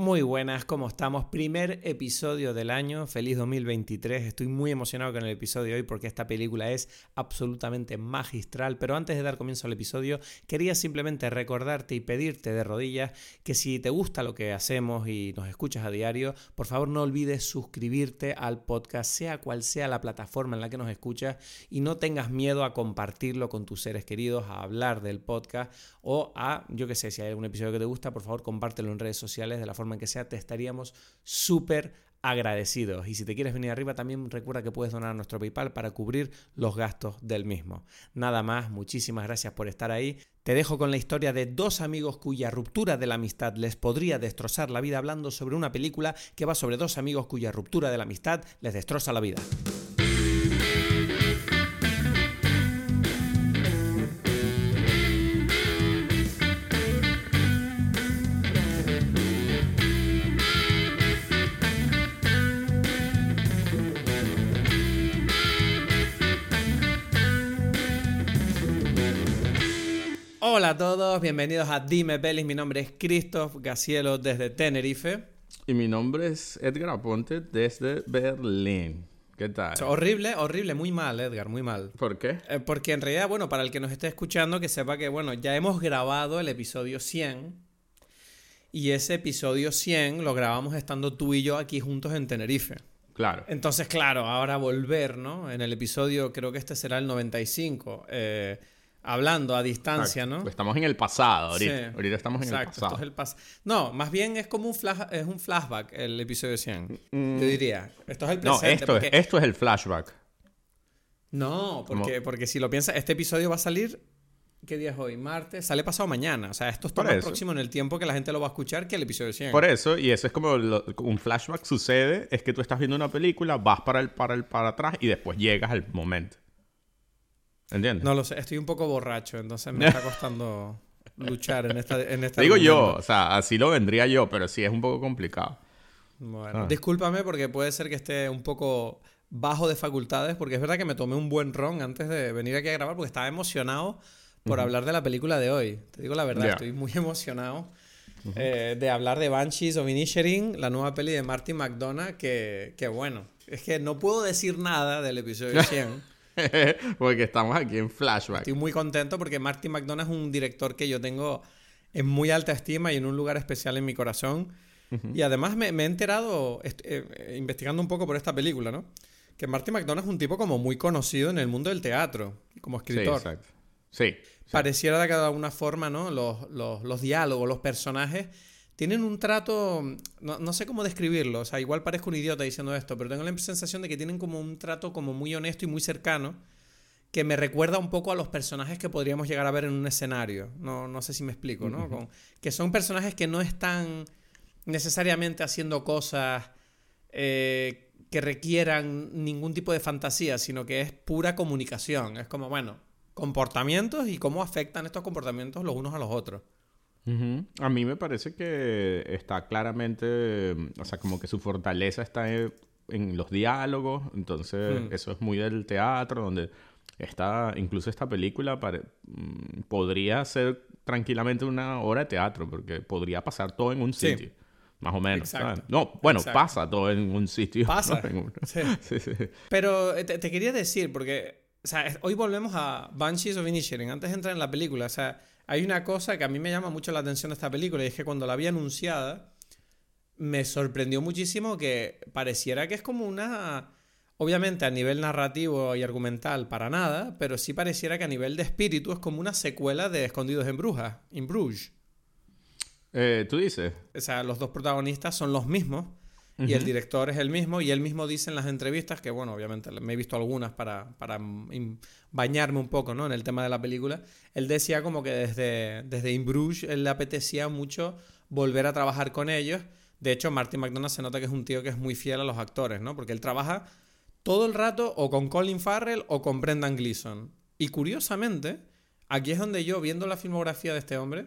Muy buenas, ¿cómo estamos? Primer episodio del año, feliz 2023. Estoy muy emocionado con el episodio hoy porque esta película es absolutamente magistral. Pero antes de dar comienzo al episodio, quería simplemente recordarte y pedirte de rodillas que si te gusta lo que hacemos y nos escuchas a diario, por favor no olvides suscribirte al podcast, sea cual sea la plataforma en la que nos escuchas, y no tengas miedo a compartirlo con tus seres queridos, a hablar del podcast o a, yo que sé, si hay algún episodio que te gusta, por favor compártelo en redes sociales de la forma que sea, te estaríamos súper agradecidos. Y si te quieres venir arriba, también recuerda que puedes donar a nuestro PayPal para cubrir los gastos del mismo. Nada más, muchísimas gracias por estar ahí. Te dejo con la historia de dos amigos cuya ruptura de la amistad les podría destrozar la vida hablando sobre una película que va sobre dos amigos cuya ruptura de la amistad les destroza la vida. Hola a todos, bienvenidos a Dime Pelis. Mi nombre es Christoph Gacielo desde Tenerife. Y mi nombre es Edgar Aponte desde Berlín. ¿Qué tal? Horrible, horrible, muy mal, Edgar, muy mal. ¿Por qué? Eh, porque en realidad, bueno, para el que nos esté escuchando, que sepa que, bueno, ya hemos grabado el episodio 100. Y ese episodio 100 lo grabamos estando tú y yo aquí juntos en Tenerife. Claro. Entonces, claro, ahora volver, ¿no? En el episodio, creo que este será el 95. Eh, hablando a distancia, ¿no? Estamos en el pasado ahorita. Ahorita estamos en el pasado. Esto es el no, más bien es como un flash, es un flashback el episodio 100. Mm. Yo diría. Esto es el presente. No, esto, es, esto es el flashback. No, porque, porque si lo piensas, este episodio va a salir. ¿Qué día es hoy? Martes. Sale pasado mañana. O sea, esto está más próximo en el tiempo que la gente lo va a escuchar que el episodio 100. Por eso, y eso es como un flashback sucede, es que tú estás viendo una película, vas para el, para el para atrás y después llegas al momento. ¿Entiendes? No lo sé, estoy un poco borracho, entonces me está costando luchar en esta, en esta Digo yo, o sea, así lo vendría yo, pero sí es un poco complicado. Bueno, ah. discúlpame porque puede ser que esté un poco bajo de facultades, porque es verdad que me tomé un buen ron antes de venir aquí a grabar porque estaba emocionado por hablar de la película de hoy. Te digo la verdad, estoy muy emocionado eh, de hablar de Banshees of Inisherin, la nueva peli de Martin McDonough, que, que bueno, es que no puedo decir nada del episodio 100. porque estamos aquí en flashback. Estoy muy contento porque Martin McDonagh es un director que yo tengo en muy alta estima y en un lugar especial en mi corazón. Y además me, he enterado, eh, eh, investigando un poco por esta película, ¿no? Que Martin McDonagh es un tipo como muy conocido en el mundo del teatro, como escritor. Sí, exacto. Sí. Pareciera de alguna forma, ¿no? Los, los, los diálogos, los personajes tienen un trato, no, sé cómo describirlo, o sea, igual parezco un idiota diciendo esto, pero tengo la sensación de que tienen como un trato como muy honesto y muy cercano, que me recuerda un poco a los personajes que podríamos llegar a ver en un escenario. No, no sé si me explico, ¿no? que son personajes que no están necesariamente haciendo cosas eh, que requieran ningún tipo de fantasía, sino que es pura comunicación. Es como, bueno, comportamientos y cómo afectan estos comportamientos los unos a los otros. A mí me parece que está claramente, o sea, como que su fortaleza está en, los diálogos, entonces hmm. eso es muy del teatro, donde está, incluso esta película mm, podría ser tranquilamente una obra de teatro, porque podría pasar todo en un sitio. Más o menos. No, bueno, pasa todo en un sitio. Pasa. Sí. Sí, Pero te, te, quería decir, porque o sea, hoy volvemos a Banshees of Inisherin, antes de entrar en la película. O sea, hay una cosa que a mí me llama mucho la atención de esta película y es que cuando la vi anunciada me sorprendió muchísimo que pareciera que es como una... Obviamente a nivel narrativo y argumental para nada, pero sí pareciera que a nivel de espíritu es como una secuela de Escondidos en Brujas, in Bruges. Eh, ¿Tú dices? O sea, los dos protagonistas son los mismos, y el director es el mismo y él mismo dice en las entrevistas que, bueno, obviamente me he visto algunas para, para bañarme un poco ¿no? en el tema de la película. Él decía como que desde, desde In Bruges él le apetecía mucho volver a trabajar con ellos. De hecho, Martin McDonagh se nota que es un tío que es muy fiel a los actores, ¿no? Porque él trabaja todo el rato o con Colin Farrell o con Brendan Gleeson. Y curiosamente, aquí es donde yo, viendo la filmografía de este hombre,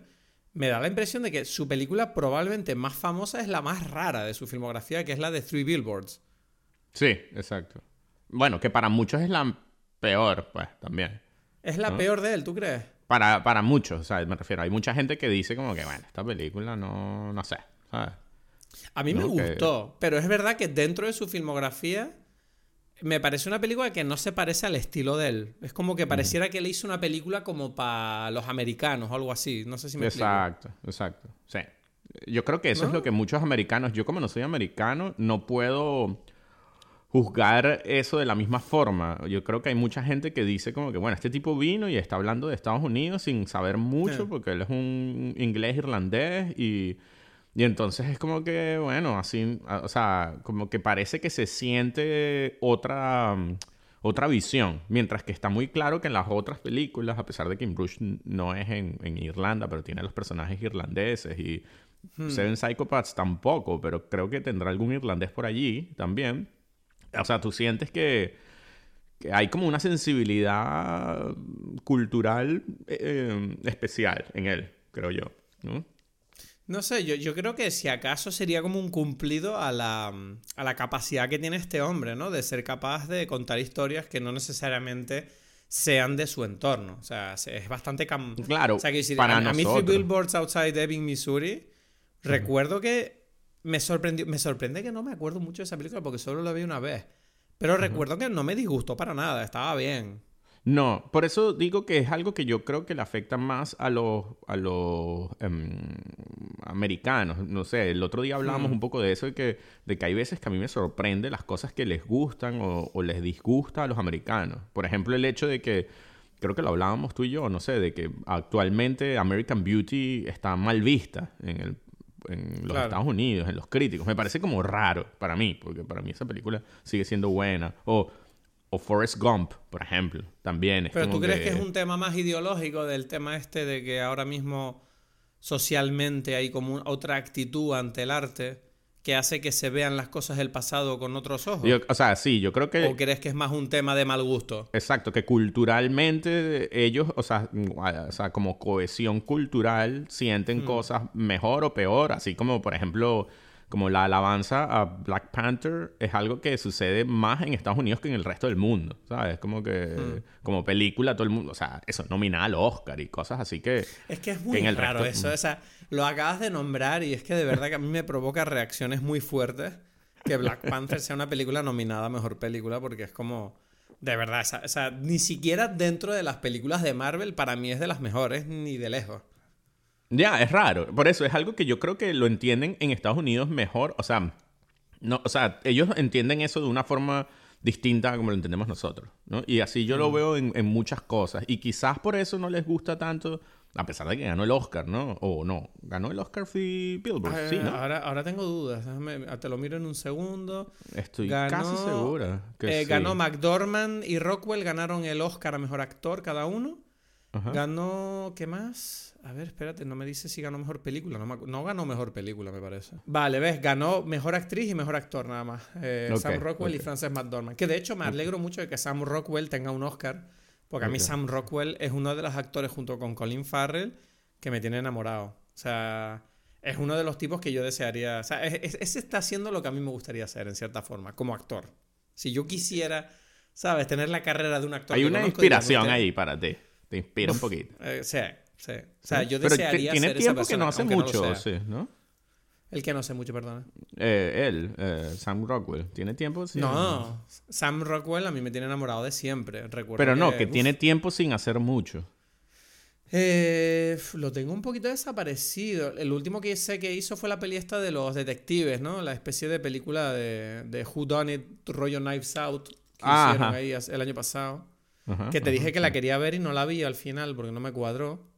me da la impresión de que su película probablemente más famosa es la más rara de su filmografía, que es la de Three Billboards. Sí, exacto. Bueno, que para muchos es la peor, pues, también. Es la peor de él, ¿tú crees? Para, para muchos, o sea, me refiero, hay mucha gente que dice como que, bueno, esta película no, no sé, ¿sabes? A mí me gustó, pero es verdad que dentro de su filmografía me parece una película que no se parece al estilo de él. Es como que pareciera que él hizo una película como para los americanos o algo así. No sé si me Exacto, exacto. Sí. Yo creo que eso es lo que muchos americanos, yo como no soy americano, no puedo juzgar eso de la misma forma. Yo creo que hay mucha gente que dice como que, bueno, este tipo vino y está hablando de Estados Unidos sin saber mucho, porque él es un inglés irlandés y y entonces es como que, bueno, así, o sea, como que parece que se siente otra, mm, otra visión. Mientras que está muy claro que en las otras películas, a pesar de que Bruce no es en, Irlanda, pero tiene los personajes irlandeses y hmm. Seven Psychopaths tampoco, pero creo que tendrá algún irlandés por allí también. O sea, tú sientes que, que hay como una sensibilidad cultural eh, eh, especial en él, creo yo. ¿no? No sé, yo, yo creo que si acaso sería como un cumplido a la, a la capacidad que tiene este hombre, ¿no? De ser capaz de contar historias que no necesariamente sean de su entorno. O sea, es bastante... Claro, o sea, que para a, mí Billboards Outside Ebbing, Missouri, recuerdo que me sorprendió... Me sorprende que no me acuerdo mucho de esa película porque solo la vi una vez. Pero recuerdo que no me disgustó para nada, estaba bien. No, por eso digo que es algo que yo creo que le afecta más a los, a los em, americanos. No sé, el otro día hablábamos hmm. un poco de eso, de que, de que hay veces que a mí me sorprende las cosas que les gustan o, les disgusta a los americanos. Por ejemplo, el hecho de que, creo que lo hablábamos tú y yo, no sé, de que actualmente American Beauty está mal vista en, el, en los Estados Unidos, en los críticos. Me parece como raro para mí, porque para mí esa película sigue siendo buena. O o Forrest Gump, por ejemplo, también. Pero tú crees que... es un tema más ideológico del tema este de que ahora mismo socialmente hay como otra actitud ante el arte que hace que se vean las cosas del pasado con otros ojos. o sea, sí, yo creo que... ¿O crees que es más un tema de mal gusto? Exacto, que culturalmente ellos, o sea, o sea como cohesión cultural, sienten hmm. cosas mejor o peor, así como, por ejemplo como la alabanza a Black Panther es algo que sucede más en Estados Unidos que en el resto del mundo, ¿sabes? Como que, hmm. como película, todo el mundo, o sea, eso, nomina al Oscar y cosas así que... Es que es muy raro eso, o sea, lo acabas de nombrar y es que de verdad que a mí me provoca reacciones muy fuertes que Black Panther sea una película nominada a Mejor Película porque es como... De verdad, o sea, ni siquiera dentro de las películas de Marvel para mí es de las mejores, ni de lejos. Ya, es raro. Por eso es algo que yo creo que lo entienden en Estados Unidos mejor. O sea, no, o sea, ellos entienden eso de una forma distinta a como lo entendemos nosotros, ¿no? Y así yo lo mm. veo en, muchas cosas. Y quizás por eso no les gusta tanto, a pesar de que ganó el Oscar, ¿no? O no, ganó el Oscar Free Billboard, sí, ¿no? Ahora, ahora tengo dudas, te lo miro en un segundo. Estoy casi segura que eh, Ganó McDormand y Rockwell, ganaron el Oscar a Mejor Actor cada uno. Ganó, ¿qué más? A ver, espérate, no me dice si ganó mejor película. No, ganó mejor película, me parece. Vale, ves, ganó mejor actriz y mejor actor nada más. Eh, Sam Rockwell y Frances McDormand. Que de hecho me alegro mucho de que Sam Rockwell tenga un Oscar. Porque a mí Sam Rockwell es uno de los actores junto con Colin Farrell que me tiene enamorado. O sea, es uno de los tipos que yo desearía. O sea, ese está haciendo lo que a mí me gustaría hacer, en cierta forma, como actor. Si yo quisiera, ¿sabes? Tener la carrera de un actor. Hay una inspiración ahí para ti. Te inspira un poquito. Eh, sí, sí. O sea, yo desearía tiempo que no hace mucho, sí, ¿no? El que no hace mucho, perdona. Eh, él, eh, Sam Rockwell. ¿Tiene tiempo? Sí, no, Sam Rockwell a mí me tiene enamorado de siempre. Recuerdo Pero no, que, tiene tiempo sin hacer mucho. Eh, lo tengo un poquito desaparecido. El último que sé que hizo fue la peli esta de los detectives, ¿no? La especie de película de, de Who Done It, rollo Knives Out, que hicieron ahí el año pasado que te dije que la quería ver y no la vi al final porque no me cuadró.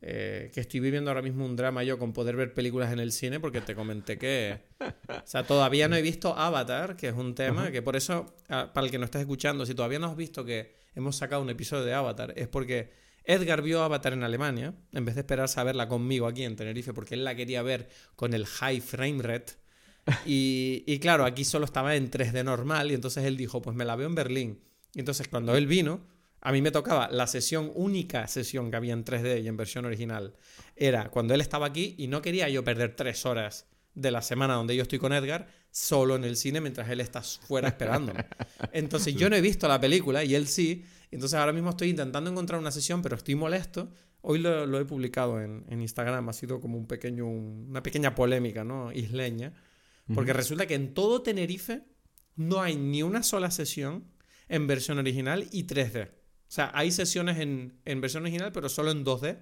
Eh, que estoy viviendo ahora mismo un drama yo con poder ver películas en el cine porque te comenté que... o sea, todavía no he visto Avatar, que es un tema que por eso, ah, para el que no estés escuchando, si todavía no has visto que hemos sacado un episodio de Avatar, es porque Edgar vio Avatar en Alemania, en vez de esperar a verla conmigo aquí en Tenerife, porque él la quería ver con el high frame rate. Y, y claro, aquí solo estaba en 3D normal y entonces él dijo, pues me la veo en Berlín. Y entonces cuando él vino, a mí me tocaba la sesión, única sesión que había en 3D y en versión original, era cuando él estaba aquí y no quería yo perder tres horas de la semana donde yo estoy con Edgar solo en el cine mientras él está fuera esperándome. Entonces yo no he visto la película y él sí. Entonces ahora mismo estoy intentando encontrar una sesión, pero estoy molesto Hoy lo, he publicado en, Instagram, ha sido como un pequeño, una pequeña polémica, ¿no? Isleña. Porque resulta que en todo Tenerife no hay ni una sola sesión en versión original y 3D. O sea, hay sesiones en, versión original, pero solo en 2D.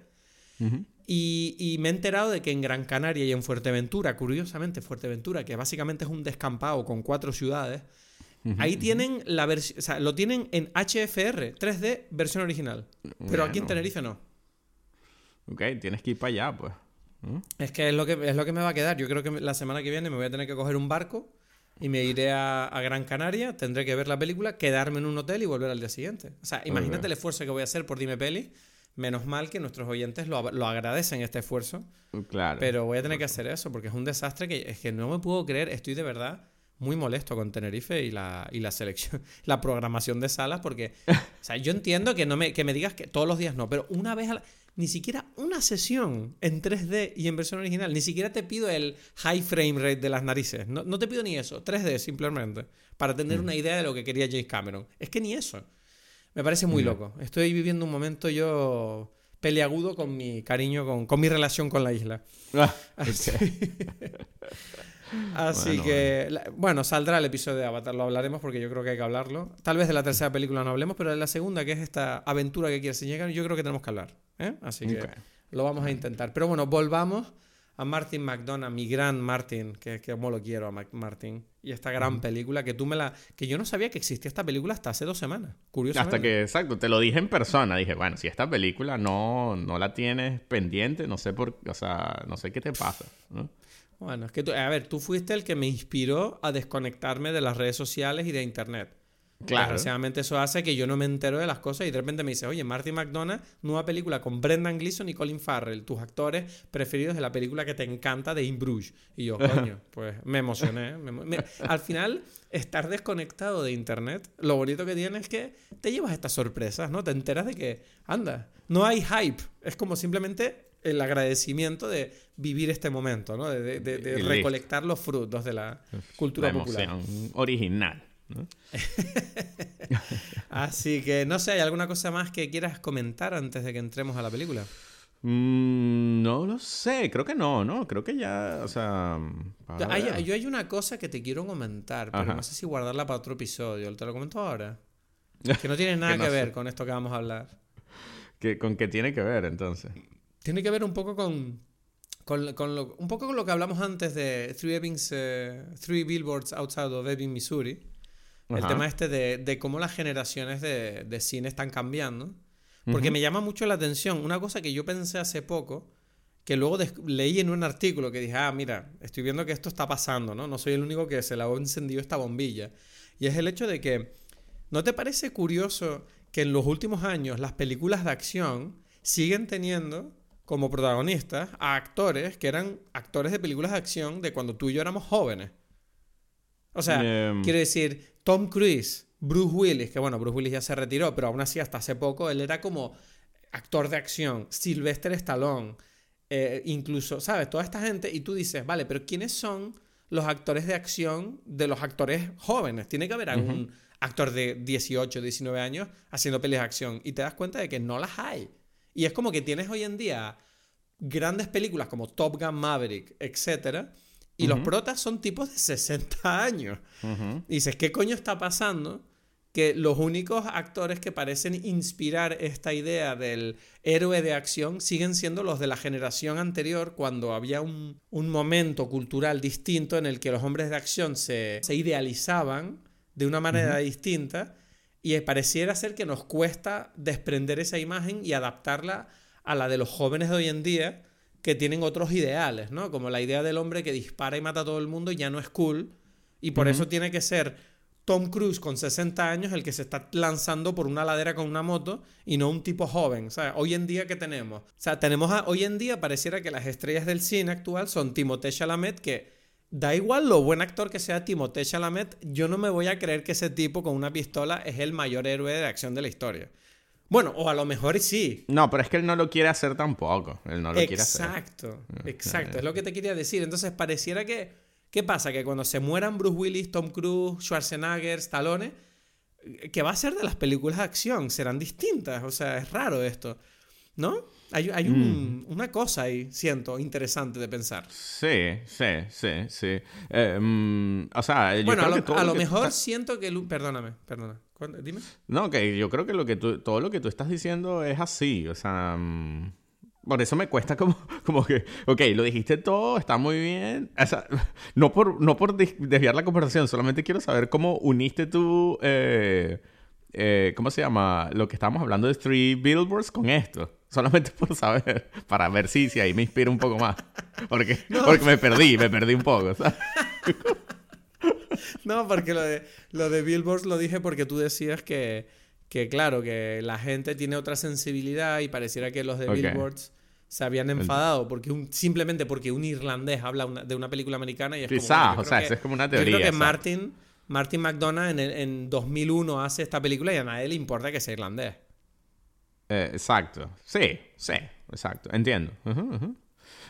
y, me he enterado de que en Gran Canaria y en Fuerteventura, curiosamente Fuerteventura, que básicamente es un descampado con cuatro ciudades, ahí tienen la versión, o sea, lo tienen en HFR, 3D, versión original. Pero aquí en Tenerife no. Ok, tienes que ir para allá, pues. Es que es lo que es lo que me va a quedar. Yo creo que la semana que viene me voy a tener que coger un barco y me iré a, Gran Canaria, tendré que ver la película, quedarme en un hotel y volver al día siguiente. O sea, imagínate el esfuerzo que voy a hacer por Dime Peli. Menos mal que nuestros oyentes lo, agradecen este esfuerzo. Claro. Pero voy a tener que hacer eso porque es un desastre que es que no me puedo creer. Estoy de verdad muy molesto con Tenerife y la, y la selección, la programación de salas porque, o sea, yo entiendo que, no me, que me digas que todos los días no, pero una vez a la ni siquiera una sesión en 3D y en versión original. Ni siquiera te pido el high frame rate de las narices. No, te pido ni eso. 3D simplemente. Para tener mm. una idea de lo que quería James Cameron. Es que ni eso. Me parece muy mm. loco. Estoy viviendo un momento yo peleagudo con mi cariño, con, mi relación con la isla. Ah, Así que, bueno. saldrá el episodio de Avatar, lo hablaremos porque yo creo que hay que hablarlo. Tal vez de la tercera película no hablemos, pero de la segunda, que es esta aventura que quiere llegar, yo creo que tenemos que hablar. ¿Eh? Así que lo vamos a intentar. Pero bueno, volvamos a Martin McDonough, mi gran Martin, que, que como lo quiero a Martin, y esta gran película que tú me la... que yo no sabía que existía esta película hasta hace dos semanas, curiosamente. Hasta que, exacto, te lo dije en persona, dije, bueno, si esta película no, no la tienes pendiente, no sé por, o sea, no sé qué te pasa, ¿no? Bueno, es que tú, a ver, tú fuiste el que me inspiró a desconectarme de las redes sociales y de internet. Claro. Desgraciadamente eso hace que yo no me entero de las cosas y de repente me dice, oye, Martin McDonagh, nueva película con Brendan Gleeson y Colin Farrell, tus actores preferidos de la película que te encanta de In Bruges. Y yo, coño, pues me emocioné. al final, estar desconectado de internet, lo bonito que tiene es que te llevas estas sorpresas, ¿no? Te enteras de que, anda, no hay hype. Es como simplemente el agradecimiento de vivir este momento, ¿no? De, recolectar los frutos de la cultura la popular. original. Así que no sé, ¿hay alguna cosa más que quieras comentar antes de que entremos a la película? Mm, no lo sé, creo que no, ¿no? Creo que ya, o sea... Hay, yo hay una cosa que te quiero comentar, pero no sé si guardarla para otro episodio. ¿Te lo comento ahora? Que no tiene nada que, ver con esto que vamos a hablar. ¿Con qué tiene que ver entonces? tiene que ver un poco con, con, lo, un poco con lo que hablamos antes de Three, eh, three Billboards Outside of Ebbing, Missouri. El tema este de, de, cómo las generaciones de, de cine están cambiando. Porque me llama mucho la atención. Una cosa que yo pensé hace poco, que luego leí en un artículo que dije, ah, mira, estoy viendo que esto está pasando, ¿no? No soy el único que se le ha encendido esta bombilla. Y es el hecho de que, ¿no te parece curioso que en los últimos años las películas de acción siguen teniendo como protagonistas a actores que eran actores de películas de acción de cuando tú y yo éramos jóvenes. O sea, em. quiere decir, Tom Cruise, Bruce Willis, que bueno, Bruce Willis ya se retiró, pero aún así hasta hace poco él era como actor de acción, Sylvester Stallone, eh, incluso, ¿sabes? Toda esta gente, y tú dices, vale, pero ¿quiénes son los actores de acción de los actores jóvenes? Tiene que haber algún actor de 18, 19 años haciendo pelis de acción, y te das cuenta de que no las hay. Y es como que tienes hoy en día grandes películas como Top Gun Maverick, etc. Y los protas son tipos de 60 años. Dices, ¿qué coño está pasando? Que los únicos actores que parecen inspirar esta idea del héroe de acción siguen siendo los de la generación anterior, cuando había un, momento cultural distinto en el que los hombres de acción se, idealizaban de una manera distinta y pareciera ser que nos cuesta desprender esa imagen y adaptarla a la de los jóvenes de hoy en día que tienen otros ideales, ¿no? Como la idea del hombre que dispara y mata a todo el mundo ya no es cool y por eso tiene que ser Tom Cruise con 60 años el que se está lanzando por una ladera con una moto y no un tipo joven. O sea, hoy en día, ¿qué tenemos? O sea, tenemos hoy en día pareciera que las estrellas del cine actual son Timothée Chalamet, que Da igual lo buen actor que sea Timothée Chalamet, yo no me voy a creer que ese tipo con una pistola es el mayor héroe de acción de la historia. Bueno, o a lo mejor sí. No, pero es que él no lo quiere hacer tampoco. Él no lo quiere hacer. Exacto, mm, exacto. Es lo que te quería decir. Entonces pareciera que. ¿Qué pasa? Que cuando se mueran Bruce Willis, Tom Cruise, Schwarzenegger, Stallone, ¿qué va a ser de las películas de acción? Serán distintas. O sea, es raro esto. ¿No? Hay, hay un, una cosa ahí, siento, interesante de pensar. Sí, sí, sí, sí. Eh, mm, o sea, yo bueno, creo a lo, que todo a lo lo que tú mejor siento que... Perdóname, perdona. Dime. No, que yo creo que, lo que tú, todo lo que tú estás diciendo es así. O sea, mm, por eso me cuesta como, como que, ok, lo dijiste todo, está muy bien. O sea, no por, no por des- desviar la conversación, solamente quiero saber cómo uniste tú, eh, eh, ¿cómo se llama? Lo que estábamos hablando de Three Billboards con esto. Solamente por saber, para ver si, si ahí me inspira un poco más. Porque, porque me perdí, me perdí un poco. ¿sabes? No, porque lo de, lo de Billboards lo dije porque tú decías que, que, claro, que la gente tiene otra sensibilidad y pareciera que los de Ok. Billboards se habían enfadado porque un, simplemente porque un irlandés habla una- de una película americana y es Quizás, como, bueno, o sea, que- es como una Yo creo teoría, que. Martin, Martin McDonagh en, el- en 2001 hace esta película y a nadie le importa que sea irlandés. Eh, exacto. Sí, sí, exacto. Entiendo.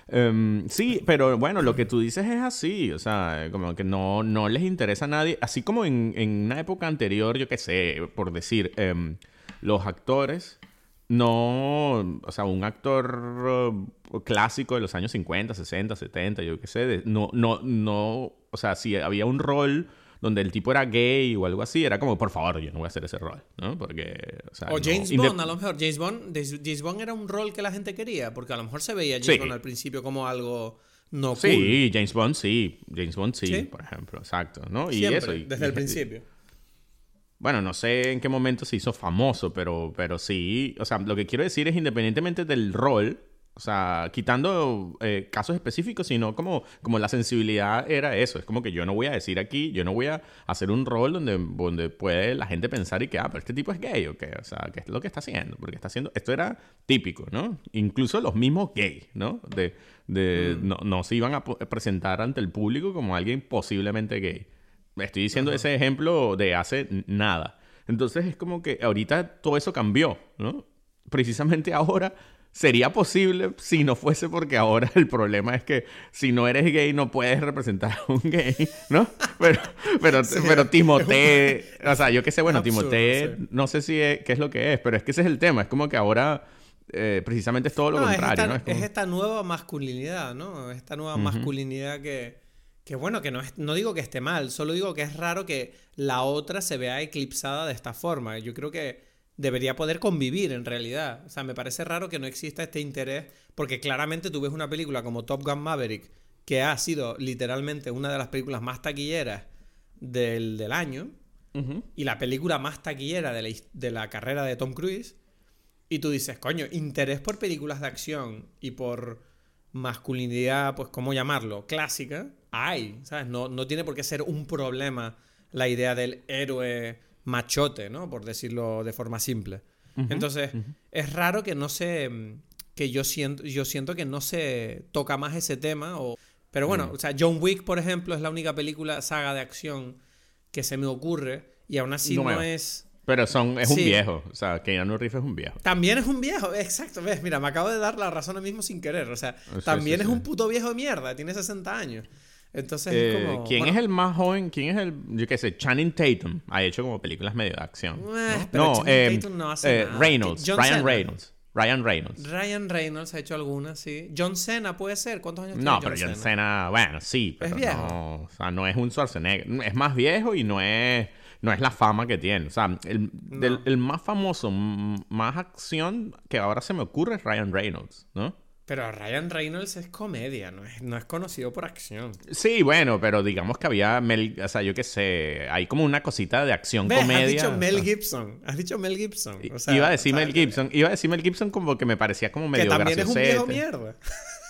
Em, sí, pero bueno, lo que tú dices es así, o sea, como que no, no les interesa a nadie, así como en, en una época anterior, yo qué sé, por decir, em, los actores, no, o sea, un actor eh, clásico de los años 50, 60, 70, yo qué sé, no, no, no, o sea, si había un rol donde el tipo era gay o algo así, era como, por favor, yo no voy a hacer ese rol, ¿no? Porque, o sea, O no- James Bond, a lo mejor. James Bond, James Bond era un rol que la gente quería, porque a lo mejor se veía James Sí. Bond al principio como algo no cool. Sí, James Bond sí. James Bond sí, ¿Sí? por ejemplo. Exacto, ¿no? Y Siempre, eso. y- desde y- el principio. Bueno, no sé en qué momento se hizo famoso, pero, pero sí. O sea, lo que quiero decir es independientemente del rol, o sea, quitando eh, casos específicos, sino como, como la sensibilidad era eso. Es como que yo no voy a decir aquí, yo no voy a hacer un rol donde, donde puede la gente pensar y que, ah, pero este tipo es gay o qué. O sea, ¿qué es lo que está haciendo? Porque está haciendo. Esto era típico, ¿no? Incluso los mismos gays, ¿no? De, de, no, no se iban a presentar ante el público como alguien posiblemente gay. Estoy diciendo ese ejemplo de hace nada. Entonces es como que ahorita todo eso cambió, ¿no? Precisamente ahora sería posible si no fuese porque ahora el problema es que si no eres gay no puedes representar a un gay, ¿no? Pero, pero, pero Timothée, o sea, yo qué sé, bueno, sí. no sé si es, qué es lo que es, pero es que ese es el tema, es como que ahora eh, precisamente es todo lo No, es contrario, esta, ¿no? Es esta nueva masculinidad, ¿no? Esta nueva masculinidad que, que bueno, que no, es, no digo que esté mal, solo digo que es raro que la otra se vea eclipsada de esta forma. Yo creo que debería poder convivir en realidad. O sea, me parece raro que no exista este interés, porque claramente tú ves una película como Top Gun Maverick, que ha sido literalmente una de las películas más taquilleras del, del año, y la película más taquillera de la, de la carrera de Tom Cruise. Y tú dices, coño, interés por películas de acción y por masculinidad, pues, ¿cómo llamarlo? Clásica, hay, ¿sabes? No, no tiene por qué ser un problema la idea del héroe machote, ¿no? Por decirlo de forma simple. Entonces, es raro que no se... que yo siento, yo siento que no se toca más ese tema. O, pero bueno, o sea, John Wick, por ejemplo, es la única película, saga de acción que se me ocurre y aún así no, es... Pero son, es un viejo, o sea, Keanu Reeves es un viejo. También es un viejo, exacto, ves, mira, me acabo de dar la razón ahora mismo sin querer, o sea, Sí, también sí, es un puto viejo de mierda, tiene 60 años. Entonces Eh, es como... ¿Quién bueno, es el más joven? ¿Quién es el, yo qué sé, Channing Tatum? Ha hecho como películas medio de acción. Eh, ¿no? pero Channing eh, Tatum no hace eh, nada. Reynolds, John Ryan Cena. Reynolds. Ryan Reynolds. Ryan Reynolds ha hecho algunas, sí. John Cena puede ser, ¿cuántos años No, tiene pero John Cena, bueno, sí, pero viejo? no, o sea, no es un Schwarzenegger, es más viejo y no es, no es la fama que tiene, o sea, el, del- el más famoso, más acción que ahora se me ocurre es Ryan Reynolds, ¿no? Pero Ryan Reynolds es comedia, no es, no es conocido por acción. Sí, bueno, pero digamos que había, Mel, o sea, yo qué sé, hay como una cosita de acción ¿Ves? comedia. Has dicho Mel. Gibson, has dicho Mel Gibson. o sea, iba a decir Mel Gibson, iba a decir Mel Gibson como que me parecía como Que medio también es un viejo graciosete. mierda.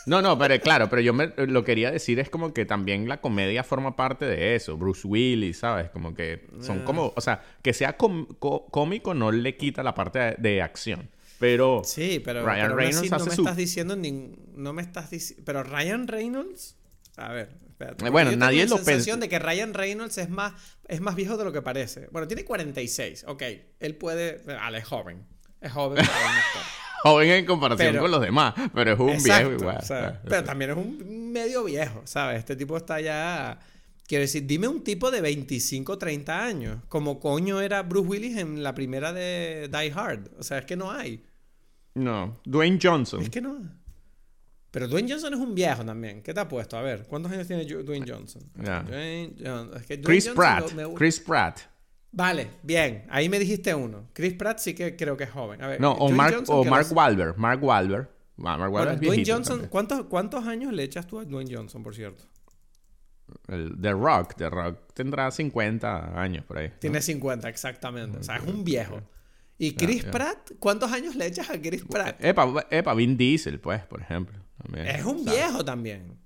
No, no, pero claro, pero yo me- lo quería decir es como que también la comedia forma parte de eso. Bruce Willis, ¿sabes? Como que son Ah. como, o sea, que sea com- co- cómico no le quita la parte de, de acción. Pero Sí, pero, Ryan pero Reynolds no hace me su- estás diciendo no me estás diciendo, pero Ryan Reynolds, a ver, espérate. Eh, bueno, yo tengo nadie la lo sensación de que Ryan Reynolds es más es más viejo de lo que parece. Bueno, tiene 46, ok, él puede, vale, es joven, es joven un actor. joven en comparación Pero- con los demás, pero es un Exacto, viejo igual. o sea, pero también es un medio viejo, ¿sabes? Este tipo está ya. Quiero decir, dime un tipo de 25, 30 años. Como coño era Bruce Willis en la primera de Die Hard. O sea, es que no hay. No. Dwayne Johnson. Es que no. Pero Dwayne Johnson es un viejo también. ¿Qué te ha puesto? A ver, ¿cuántos años tiene Dwayne Johnson? Ya. Dwayne Johnson. Es que Dwayne Chris Johnson Pratt. me- Chris Pratt. Vale, bien. Ahí me dijiste uno. Chris Pratt sí que creo que es joven. A ver, No, o Dwayne Mark, Johnson, o Mark los- Wahlberg. Mark Wahlberg. Ah, Mark Wahlberg Bueno, es Dwayne Johnson. ¿cuántos, ¿cuántos años le echas tú a Dwayne Johnson, por cierto? El The Rock. The Rock tendrá 50 años por ahí. ¿no? Tiene 50, exactamente. O sea, es un viejo. ¿Y Chris. Pratt? ¿Cuántos años le echas a Chris Pratt? Epa, epa, Vin Diesel, pues, por ejemplo. También. Es un viejo también.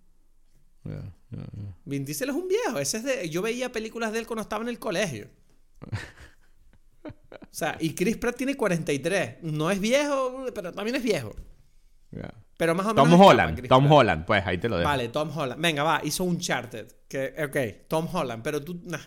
Vin Diesel es un viejo. Ese es de... Yo veía películas de él cuando estaba en el colegio. O sea, y Chris Pratt tiene 43. No es viejo, pero también es viejo. Pero más o menos. Tom Holland. Tom Pratt. Holland, pues, ahí te lo dejo. Vale, Tom Holland. Venga, va, hizo un Uncharted. Que, ok, Tom Holland, pero tú. nah.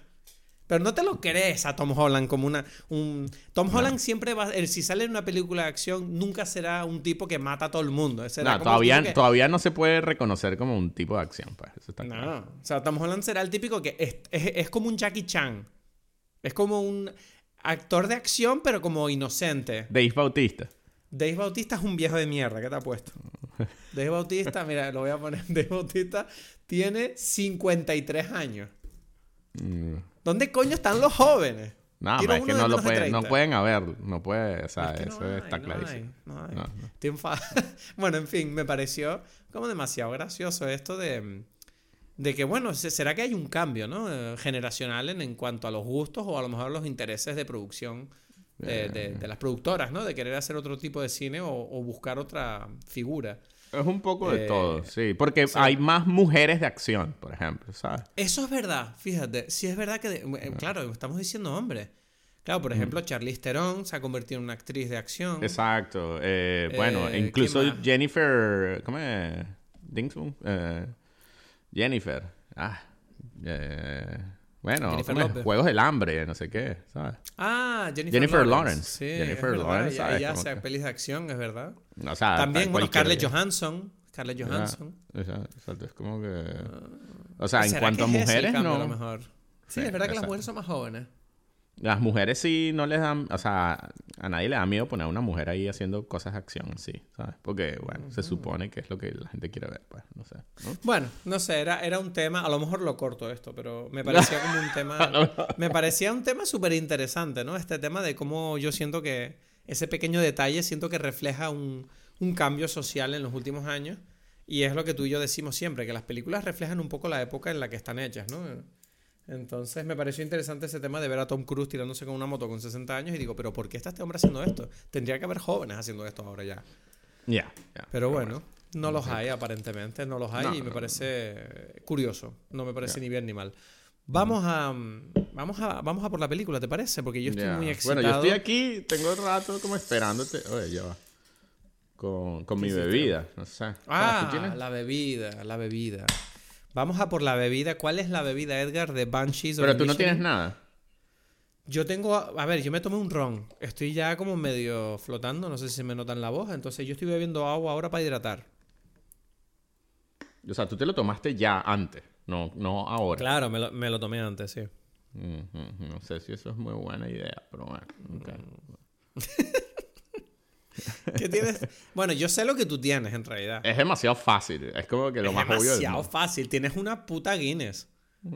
Pero no te lo crees a Tom Holland como una. Un... Tom Holland siempre va. Si sale en una película de acción, nunca será un tipo que mata a todo el mundo. Será No, como todavía, que- todavía no se puede reconocer como un tipo de acción, pues. Eso está claro. No. O sea, Tom Holland será el típico que es, es- es como un Jackie Chan. Es como un actor de acción, pero como inocente. Dave Bautista. Dave Bautista es un viejo de mierda. ¿Qué te ha puesto? Dave Bautista, mira, lo voy a poner. Dave Bautista tiene 53 años. Mm. ¿Dónde coño están los jóvenes? No, pero es que no lo pueden, no 30. pueden haber, no puede, o sea, Es que no eso hay, está no clarísimo. hay, no hay. Bueno, en fin, me pareció como demasiado gracioso esto de, de que, bueno, se- será que hay un cambio, ¿no? Eh, generacional en, en cuanto a los gustos o a lo mejor los intereses de producción de, de- de las productoras, ¿no? De querer hacer otro tipo de cine o, o buscar otra figura. Es un poco de Eh, todo, sí, porque sí. hay más mujeres de acción, por ejemplo, ¿sabes? Eso es verdad, fíjate. Sí es verdad que, Ah. eh, claro, estamos diciendo hombres. Claro, por ejemplo, Charlize Theron se ha convertido en una actriz de acción. Exacto. eh, bueno, incluso. Jennifer, ¿cómo es? Dingsum, eh, Jennifer. Ah, eh, bueno. Juegos del hambre, no sé qué, ¿sabes? Ah, Jennifer, Jennifer Lawrence. Lawrence. Sí, Jennifer es Lawrence, ella- ¿sabes? Ella Como hace que- pelis de acción, es verdad. O sea, También, bueno, Scarlett Johansson. Scarlett Ah, Johansson. Exacto, es como que... O sea, en ¿Será cuanto a mujeres, cambio, no... A lo mejor? Sí, Sí, es verdad que las mujeres son más jóvenes. Las mujeres sí no les dan, o sea, a nadie le da miedo poner a una mujer ahí haciendo cosas de acción, sí, ¿sabes? Porque, bueno, se supone que es lo que la gente quiere ver, pues, no sé. ¿no? Bueno, no sé, era, era un tema, a lo mejor lo corto esto, pero me parecía como un tema, me parecía un tema súper interesante, ¿no? Este tema de cómo yo siento que ese pequeño detalle siento que refleja un, un cambio social en los últimos años y es lo que tú y yo decimos siempre, que las películas reflejan un poco la época en la que están hechas, ¿no? Entonces me pareció interesante ese tema de ver a Tom Cruise tirándose con una moto con 60 años y digo, pero ¿por qué está este hombre haciendo esto? Tendría que haber jóvenes haciendo esto ahora ya. Ya, ya. Pero bueno, no los hay aparentemente, no los hay No, y me no, parece curioso, no me parece ni bien ni mal. Vamos a, vamos a vamos a por la película, ¿te parece? Porque yo estoy muy excitado. Bueno, yo estoy aquí, tengo el rato como esperándote. Oye, ya va. Con, con mi bebida, no sé. Ah, ¿Tú tienes? la bebida, la bebida. Vamos a por la bebida. ¿Cuál es la bebida, Edgar, de Banshees Pero tú no tienes nada. Yo tengo, a ver, yo me tomé un ron. Estoy ya como medio flotando, no sé si se me nota en la voz, entonces yo estoy bebiendo agua ahora para hidratar. O sea, tú te lo tomaste ya antes, no, no ahora. Claro, me lo, me lo tomé antes, sí. Ujú, No sé si eso es muy buena idea, pero bueno. ok. ¿Qué tienes? bueno, yo sé lo que tú tienes en realidad. Es demasiado fácil. Es como que lo es más obvio del demasiado fácil. Tienes una puta Guinness.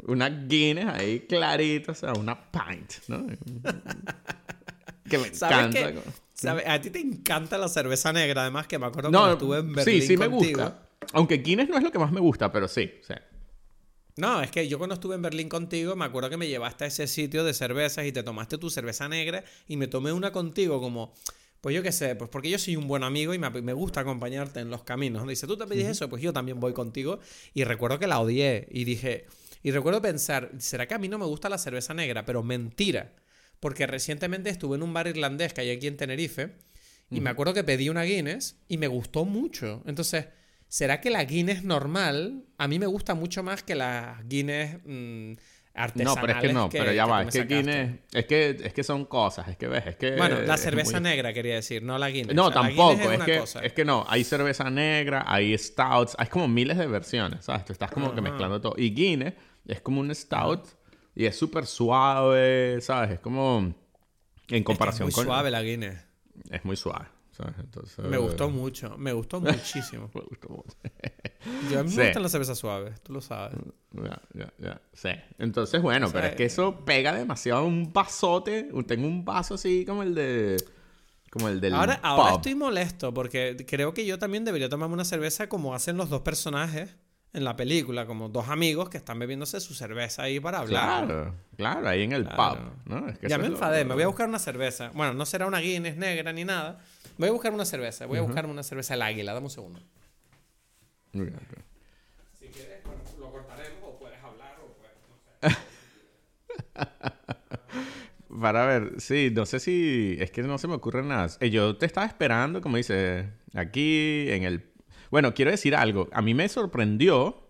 Una Guinness ahí clarita, o sea, una pint, ¿no? que me ¿Sabes encanta. A ti te encanta la cerveza negra, además que me acuerdo cuando No, estuve en Berlín sí, sí me gusta. Aunque Guinness no es lo que más me gusta, pero sí, sí. No, es que yo cuando estuve en Berlín contigo, me acuerdo que me llevaste a ese sitio de cervezas y te tomaste tu cerveza negra y me tomé una contigo como, pues yo qué sé, pues porque yo soy un buen amigo y me, me gusta acompañarte en los caminos. Dice, tú te pedís eso, pues yo también voy contigo. Y recuerdo que la odié y dije, y recuerdo pensar, ¿será que a mí no me gusta la cerveza negra? Pero mentira, porque recientemente estuve en un bar irlandés que hay aquí en Tenerife y me acuerdo que pedí una Guinness y me gustó mucho. Entonces... ¿Será que la Guinness normal a mí me gusta mucho más que las Guinness No, pero es que no, pero ya que va. Es que? Guinness, es que, es que son cosas, es que ves, es que... Bueno, la es cerveza muy- negra quería decir, no la Guinness. No, O sea, la tampoco. Guinness Es, que, cosa. es que no. Hay cerveza negra, hay stouts, hay como miles de versiones, ¿sabes? Tú estás como que mezclando todo. Y Guinness es como un stout y es súper suave, ¿sabes? Es como en Es que comparación es muy con... suave la Guinness. Es muy suave. O ¿sabes? Entonces, Me gustó mucho, me gustó muchísimo. me gustó mucho. Yo a mí Sí. me gustan las cervezas suaves, tú lo sabes. Ya, ya, ya. Sí. Entonces, bueno, pero sea, es que eso pega demasiado un vasote. Tengo un vaso así como el de. Como el del. Ahora, ahora pub. estoy molesto porque creo que yo también debería tomarme una cerveza como hacen los dos personajes en la película, como dos amigos que están bebiéndose su cerveza ahí para hablar. Claro, claro, ahí en el Claro. pub. ¿no? Es que Ya me es lo- enfadé, me voy a buscar una cerveza. Bueno, no será una Guinness negra ni nada. Voy a buscar una cerveza, voy a buscar una cerveza el águila, dame un segundo. Muy bien, ok. Si quieres, lo cortaremos o puedes hablar o puedes, Para ver, sí, no sé si. Es que no se me ocurre nada. Eh, yo te estaba esperando, como dice, aquí en el. Bueno, quiero decir algo. A mí me sorprendió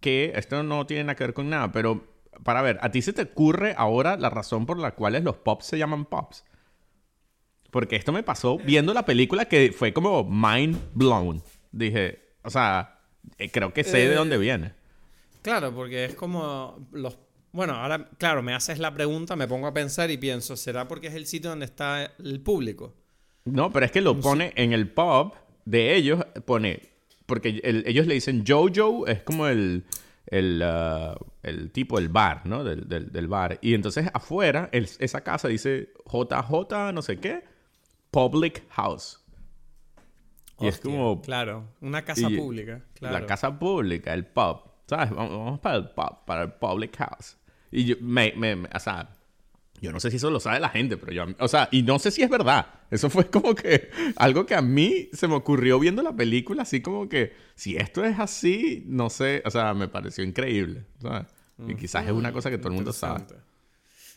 que. Esto no tiene nada que ver con nada, pero. Para ver, ¿a ti se te ocurre ahora la razón por la cual los pops se llaman pops? Porque esto me pasó viendo la película que fue como mind blown. Dije, o sea, eh, creo que sé de Eh, dónde viene. Claro, porque es como los... Bueno, ahora, claro, me haces la pregunta, me pongo a pensar y pienso, ¿será porque es el sitio donde está el público? No, pero es que lo pone en el pub de ellos, pone, porque el- ellos le dicen Jojo, es como el, el, ah, el tipo, el bar, ¿no? Del, del- del bar. Y entonces afuera, el- esa casa dice JJ, no sé qué, Public House. Y es como Claro, una casa y- pública. Claro. la casa pública, el pub. ¿Sabes? Vamos, vamos para el pub, para el Public House. Y yo, me, me- me- o sea, yo no sé si eso lo sabe la gente, pero yo, o sea, y no sé si es verdad. Eso fue como que algo que a mí se me ocurrió viendo la película, así como que si esto es así, no sé, o sea, me pareció increíble, ¿sabes? Y quizás es una cosa que todo el mundo sabe.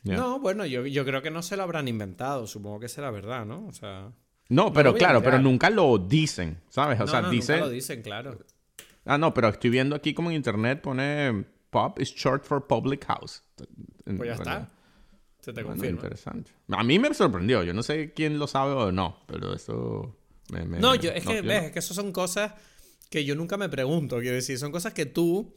No, bueno, yo, yo creo que no se lo habrán inventado, supongo que será verdad, ¿no? O sea... No, pero claro, pero nunca lo dicen, ¿sabes? O no, sea, no, dice... nunca lo dicen, claro. Ah, no, pero estoy viendo aquí como en internet pone pub is short for public house. Pues ya está. Se te Bueno, confirma. interesante. A mí me sorprendió. Yo no sé quién lo sabe o no, pero eso me... me- No, yo, es que, ves, es que eso son cosas que yo nunca me pregunto. Quiero decir, son cosas que tú,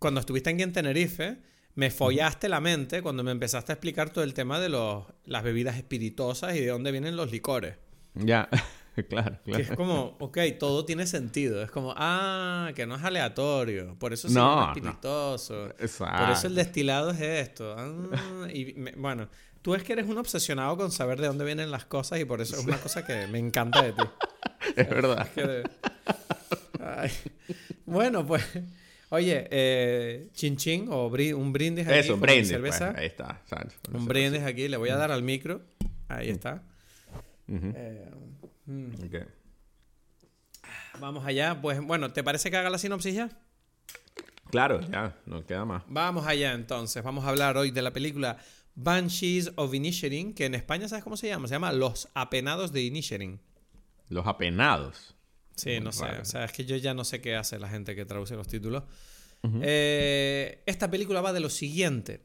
cuando estuviste aquí en Tenerife, me follaste la mente cuando me empezaste a explicar todo el tema de los, las bebidas espirituosas y de dónde vienen los licores. Ya, claro, Que claro. es como, ok, todo tiene sentido. Es como, ah, que no es aleatorio. Por eso se No, llama no. espirituoso. Exacto. Por eso el destilado es esto. Ah, y me- bueno, tú es que eres un obsesionado con saber de dónde vienen las cosas y por eso es una cosa que me encanta de ti. Es verdad. Que de- Ay. Bueno, pues, oye, eh, chin chin o un brindis aquí Eso, brindis. cerveza. pues, ahí está. Con un brindis aquí, le voy a dar al micro. Ahí está. Eh, mm. Ok. vamos allá. Pues bueno, ¿te parece que haga la sinopsis ya? Claro, ya, no queda más. Vamos allá entonces. Vamos a hablar hoy de la película Banshees of Inisherin, que en España, ¿sabes cómo se llama? Se llama Los Apenados de Inisherin. Los apenados. Sí, no sé. O sea, es que yo ya no sé qué hace la gente que traduce los títulos. Eh, esta película va de lo siguiente.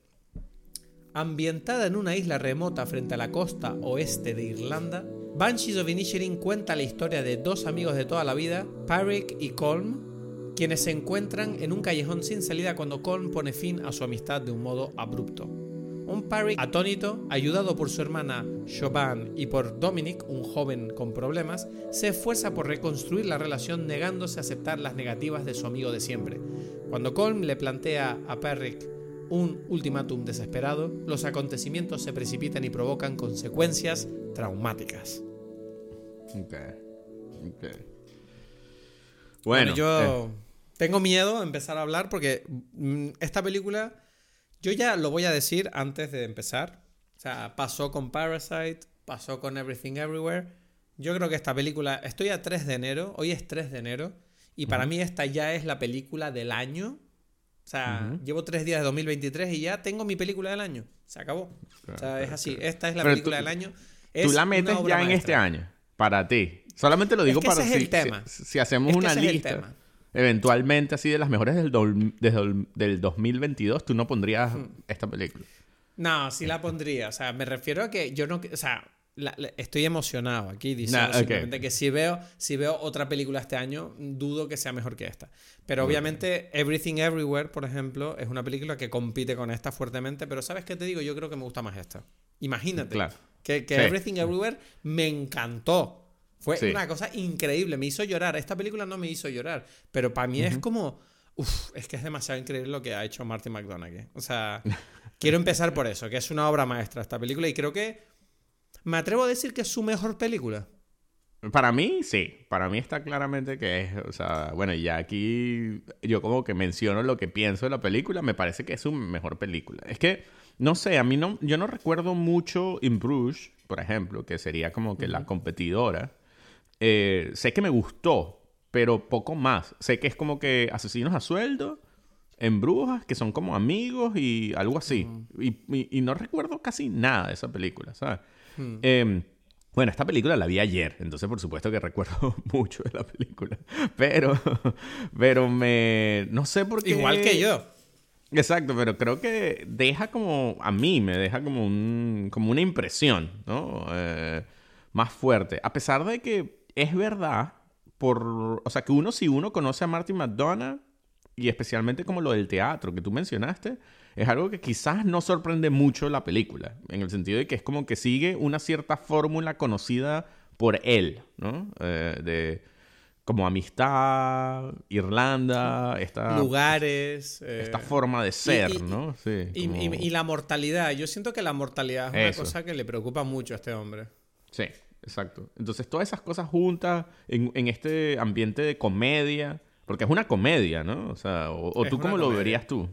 Ambientada en una isla remota frente a la costa oeste de Irlanda, Banshees of Inisherin cuenta la historia de dos amigos de toda la vida, Parrick y Colm, quienes se encuentran en un callejón sin salida cuando Colm pone fin a su amistad de un modo abrupto. Un Parrick atónito, ayudado por su hermana Siobhan y por Dominic, un joven con problemas, se esfuerza por reconstruir la relación negándose a aceptar las negativas de su amigo de siempre. Cuando Colm le plantea a Parrick un ultimátum desesperado, los acontecimientos se precipitan y provocan consecuencias traumáticas. Ok. Ok. Bueno, Bueno, yo eh, tengo miedo a empezar a hablar porque mm, esta película, yo ya lo voy a decir antes de empezar. O sea, pasó con Parasite, pasó con Everything Everywhere. Yo creo que esta película, estoy a 3 de enero, hoy es 3 de enero, y para mí esta ya es la película del año. O sea, llevo 3 días de 2023 y ya tengo mi película del año. Se acabó. O sea, es así. Esta es la Pero película tú- del año. tú Es la una metes ya en este año. Para ti. Solamente lo digo que para ese es si, el tema. si- si hacemos Es que una ese es el lista. tema. Eventualmente, así de las mejores del, desde el- del 2022, tú no pondrías Hmm. esta película. No, sí la pondría. O sea, me refiero a que yo no. O sea, la- la- estoy emocionado aquí diciendo Nah, simplemente que si veo, si veo otra película este año, dudo que sea mejor que esta. Pero obviamente, Everything Everywhere, por ejemplo, es una película que compite con esta fuertemente. Pero ¿sabes qué te digo? Yo creo que me gusta más esta. Imagínate. Claro. Que, que Sí. Everything Everywhere me encantó. Fue una cosa increíble, me hizo llorar. Esta película no me hizo llorar, pero para mí es como, uf, es que es demasiado increíble lo que ha hecho Martin McDonagh. O sea, quiero empezar por eso, que es una obra maestra esta película y creo que me atrevo a decir que es su mejor película. Para mí, sí. Para mí está claramente que es, o sea, bueno, ya aquí yo como que menciono lo que pienso de la película, me parece que es su mejor película. Es que, no sé, a mí no, yo no recuerdo mucho In Bruges, por ejemplo, que sería como que la competidora. Eh, sé que me gustó, pero poco más. Sé que es como que asesinos a sueldo en brujas, que son como amigos y algo así. y, no recuerdo casi nada de esa película, ¿sabes? Eh, bueno, esta película la vi ayer, entonces por supuesto que recuerdo mucho de la película. Pero, pero me... No sé por qué... Igual que yo. Exacto, pero creo que deja como... A mí me deja como, un, como una impresión, ¿no? Eh, más fuerte. A pesar de que es verdad, por... O sea, que uno si uno conoce a Martin McDonough, y especialmente como lo del teatro que tú mencionaste, es algo que quizás no sorprende mucho la película, en el sentido de que es como que sigue una cierta fórmula conocida por él, ¿no? Eh, de como amistad, Irlanda, esta... Lugares. esta eh, forma de ser, ¿no? Sí, y, la mortalidad. Yo siento que la mortalidad es una cosa que le preocupa mucho a este hombre. Sí, exacto. Entonces todas esas cosas juntas en, en este ambiente de comedia, porque es una comedia, ¿no? O sea, o, tú cómo lo verías tú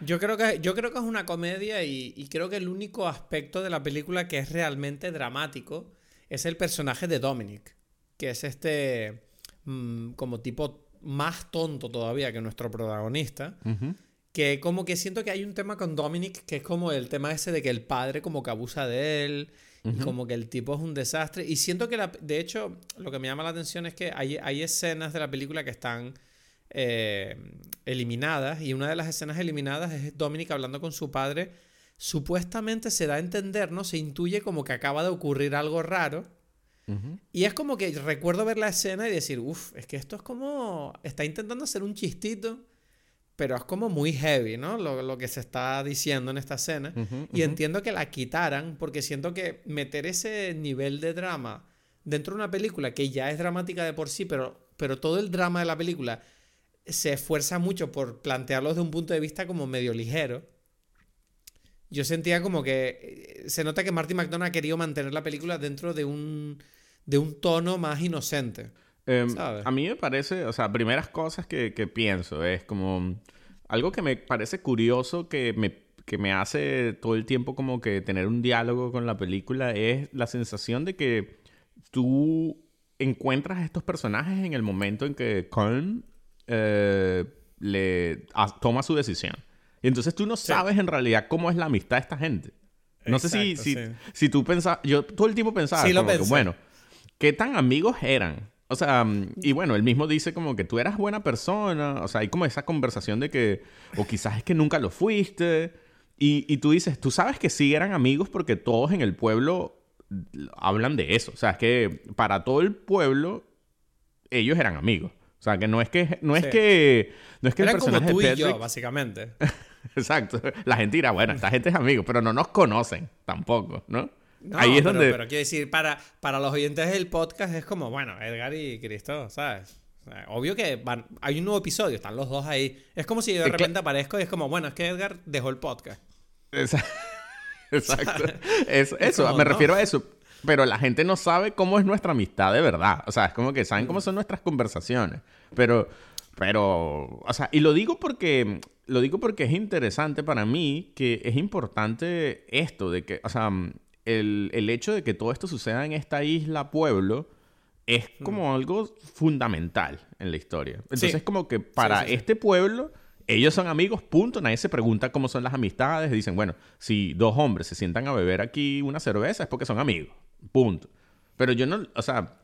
yo creo que, yo creo que es una comedia y, creo que el único aspecto de la película que es realmente dramático es el personaje de Dominic, que es este mm, como tipo más tonto todavía que nuestro protagonista. Que como que siento que hay un tema con Dominic que es como el tema ese de que el padre como que abusa de él. Y como que el tipo es un desastre. Y siento que, la, de hecho, lo que me llama la atención es que hay, hay escenas de la película que están eh, eliminadas y una de las escenas eliminadas es Dominic hablando con su padre. Supuestamente se da a entender, ¿no? Se intuye como que acaba de ocurrir algo raro. Y es como que recuerdo ver la escena y decir, uff, es que esto es como. Está intentando hacer un chistito, pero es como muy heavy, ¿no? Lo, que se está diciendo en esta escena. y entiendo que la quitaran porque siento que meter ese nivel de drama dentro de una película que ya es dramática de por sí, pero, pero todo el drama de la película se esfuerza mucho por plantearlo desde un punto de vista como medio ligero. Yo sentía como que eh, se nota que Martin McDonagh ha querido mantener la película dentro de un, de un tono más inocente. Em, a mí me parece, o sea, primeras cosas que, pienso es como algo que me parece curioso que me, que me hace todo el tiempo como que tener un diálogo con la película es la sensación de que tú encuentras a estos personajes en el momento en que Colm eh, le toma su decisión. Y entonces tú no sabes en realidad cómo es la amistad de esta gente. No sé si, si, si, tú pensabas, yo todo el tiempo pensaba, bueno, ¿qué tan amigos eran? O sea, mm, y bueno, él mismo dice como que tú eras buena persona, o sea, hay como esa conversación de que, o quizás es que nunca lo fuiste, y, y tú dices, tú sabes que sí eran amigos porque todos en el pueblo hablan de eso, o sea, es que para todo el pueblo ellos eran amigos. O sea, que no es que no es que no es que el personaje como tú y yo, básicamente. Exacto. La gente dirá, bueno, esta gente es amigo, pero no nos conocen tampoco, ¿no? Ahí es donde pero quiero decir, para, para los oyentes del podcast es como, bueno, Edgar y Cristo, ¿sabes? obvio que van, hay un nuevo episodio, están los dos ahí. Es como si yo de repente aparezco y es como, bueno, es que Edgar dejó el podcast. Exacto. Eso, eso me refiero a eso. Pero la gente no sabe cómo es nuestra amistad de verdad. O sea, es como que saben cómo son nuestras conversaciones. Pero, pero, o sea, y lo digo porque, lo digo porque es interesante para mí que es importante esto de que, o sea, el, el hecho de que todo esto suceda en esta isla pueblo es como algo fundamental en la historia. Entonces es como que para este pueblo ellos son amigos, punto. Nadie se pregunta cómo son las amistades. Dicen, bueno, si dos hombres se sientan a beber aquí una cerveza es porque son amigos. Punto. Pero yo no, o sea,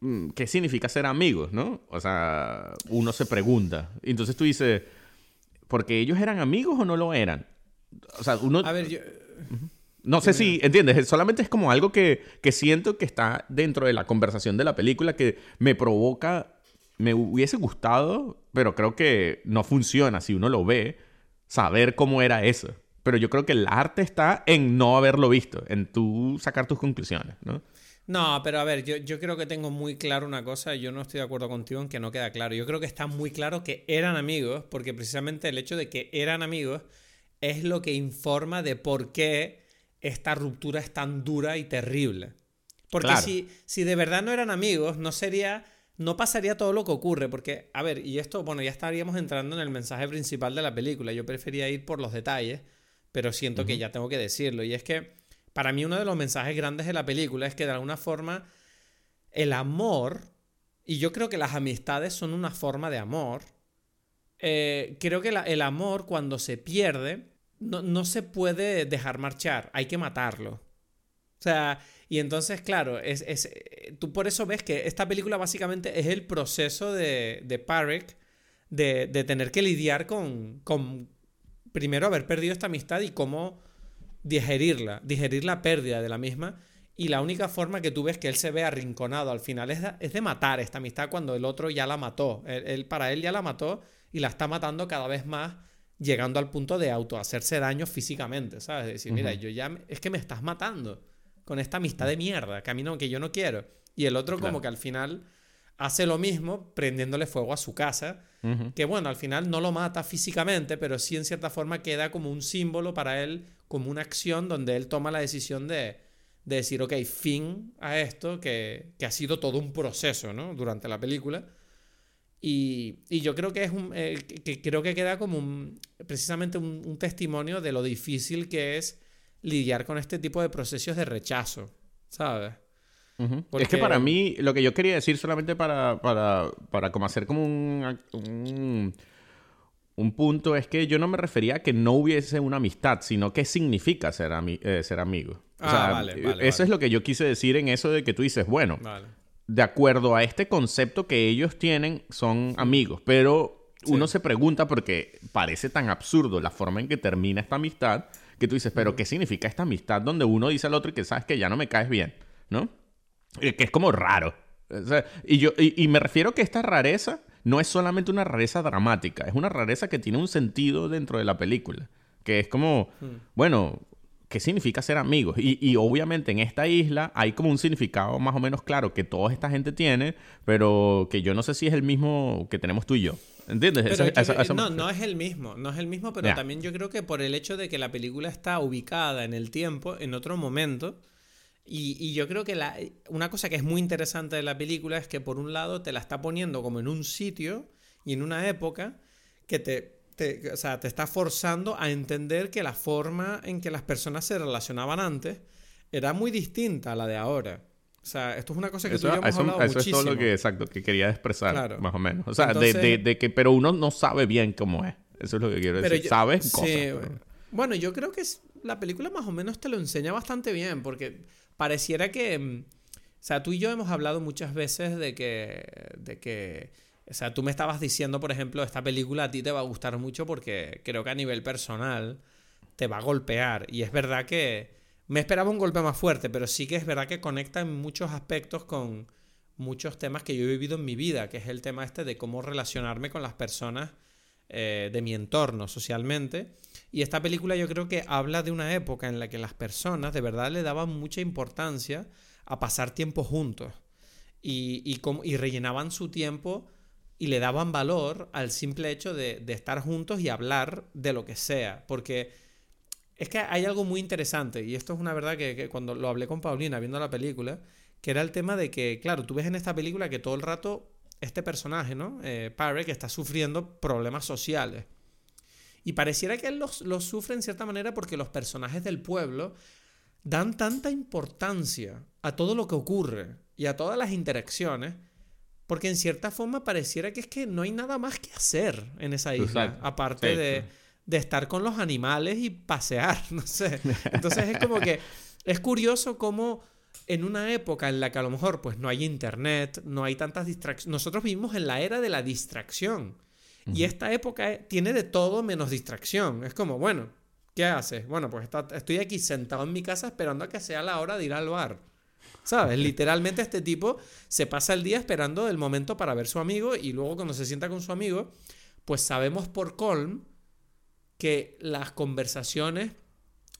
mm, ¿qué significa ser amigos, no? O sea, uno se pregunta. Entonces tú dices, ¿porque ellos eran amigos o no lo eran? O sea, uno... A ver, yo... No sé si, ¿entiendes? Solamente es como algo que, que siento que está dentro de la conversación de la película que me provoca, me hubiese gustado, pero creo que no funciona si uno lo ve, saber cómo era eso. Pero yo creo que el arte está en no haberlo visto, en tú sacar tus conclusiones, ¿no? No, pero a ver, yo, yo, creo que tengo muy claro una cosa, yo no estoy de acuerdo contigo en que no queda claro. Yo creo que está muy claro que eran amigos, porque precisamente el hecho de que eran amigos es lo que informa de por qué esta ruptura es tan dura y terrible. Porque si, si de verdad no eran amigos, no sería no pasaría todo lo que ocurre, porque, a ver, y esto, bueno, ya estaríamos entrando en el mensaje principal de la película. Yo prefería ir por los detalles, pero siento que ya tengo que decirlo. Y es que, para mí, uno de los mensajes grandes de la película es que, de alguna forma, el amor, y yo creo que las amistades son una forma de amor, eh, creo que el amor, cuando se pierde, no, no se puede dejar marchar, hay que matarlo. O sea, y entonces, claro, es, es, eh, tú por eso ves que esta película básicamente es el proceso de, de Parek de, de, tener que lidiar con, con, primero, haber perdido esta amistad y cómo digerirla, digerir la pérdida de la misma. Y la única forma que tú ves que él se ve arrinconado al final es de, es de matar esta amistad cuando el otro ya la mató. Él, para él ya la mató y la está matando cada vez más, llegando al punto de auto hacerse daño físicamente, ¿sabes? De decir, mira, yo ya es que me estás matando con esta amistad de mierda, que a mí no, que yo no quiero. Y el otro como que al final hace lo mismo prendiéndole fuego a su casa, que bueno, al final no lo mata físicamente, pero sí en cierta forma queda como un símbolo para él, como una acción donde él toma la decisión de, de decir, ok, fin a esto, que, que, ha sido todo un proceso, ¿no? Durante la película. Y, y yo creo que es un, eh, que creo que queda como un, precisamente un, un testimonio de lo difícil que es lidiar con este tipo de procesos de rechazo, ¿sabes? Es que para mí, lo que yo quería decir solamente para, para, para como hacer como un, un, punto es que yo no me refería a que no hubiese una amistad, sino qué significa ser, eh, ser amigo. O ah, sea, vale, vale, eso es lo que yo quise decir en eso de que tú dices, bueno, de acuerdo a este concepto que ellos tienen, son amigos, pero uno se pregunta porque parece tan absurdo la forma en que termina esta amistad que tú dices, pero ¿qué significa esta amistad donde uno dice al otro que sabes que ya no me caes bien? ¿No? Que es como raro. y, yo, y, me refiero que esta rareza no es solamente una rareza dramática, es una rareza que tiene un sentido dentro de la película. Que es como, bueno, ¿qué significa ser amigos? Y, y, obviamente en esta isla hay como un significado más o menos claro que toda esta gente tiene, pero que yo no sé si es el mismo que tenemos tú y yo. ¿Entiendes? no, no es el mismo, no es el mismo, pero también yo creo que por el hecho de que la película está ubicada en el tiempo, en otro momento, y, yo creo que la, una cosa que es muy interesante de la película es que por un lado te la está poniendo como en un sitio y en una época que te, te, o sea, te está forzando a entender que la forma en que las personas se relacionaban antes era muy distinta a la de ahora. O sea, esto es una cosa que eso, tú hemos eso, hablado eso es todo lo que, exacto, que quería expresar, más o menos. O sea, de, de, que, pero uno no sabe bien cómo es. Eso es lo que quiero decir. Sabes cosas. Bueno, yo creo que la película más o menos te lo enseña bastante bien, porque pareciera que... Mm, o sea, tú y yo hemos hablado muchas veces de que... De que o sea, tú me estabas diciendo, por ejemplo, esta película a ti te va a gustar mucho porque creo que a nivel personal te va a golpear. Y es verdad que me esperaba un golpe más fuerte, pero sí que es verdad que conecta en muchos aspectos con muchos temas que yo he vivido en mi vida, que es el tema este de cómo relacionarme con las personas eh, de mi entorno socialmente. Y esta película yo creo que habla de una época en la que las personas de verdad le daban mucha importancia a pasar tiempo juntos y, y, rellenaban su tiempo y le daban valor al simple hecho de, estar juntos y hablar de lo que sea, porque es que hay algo muy interesante, y esto es una verdad que, cuando lo hablé con Paulina viendo la película, que era el tema de que, claro, tú ves en esta película que todo el rato este personaje, ¿no? Eh, que está sufriendo problemas sociales. Y pareciera que él los, los, sufre en cierta manera porque los personajes del pueblo dan tanta importancia a todo lo que ocurre y a todas las interacciones, porque en cierta forma pareciera que es que no hay nada más que hacer en esa isla, aparte de de estar con los animales y pasear, no sé. Entonces es como que es curioso cómo en una época en la que a lo mejor pues no hay internet, no hay tantas distracciones, nosotros vivimos en la era de la distracción. Y esta época tiene de todo menos distracción. Es como, bueno, ¿qué haces? Bueno, pues estoy aquí sentado en mi casa esperando a que sea la hora de ir al bar. ¿Sabes? Literalmente este tipo se pasa el día esperando el momento para ver su amigo y luego cuando se sienta con su amigo, pues sabemos por colm que las conversaciones,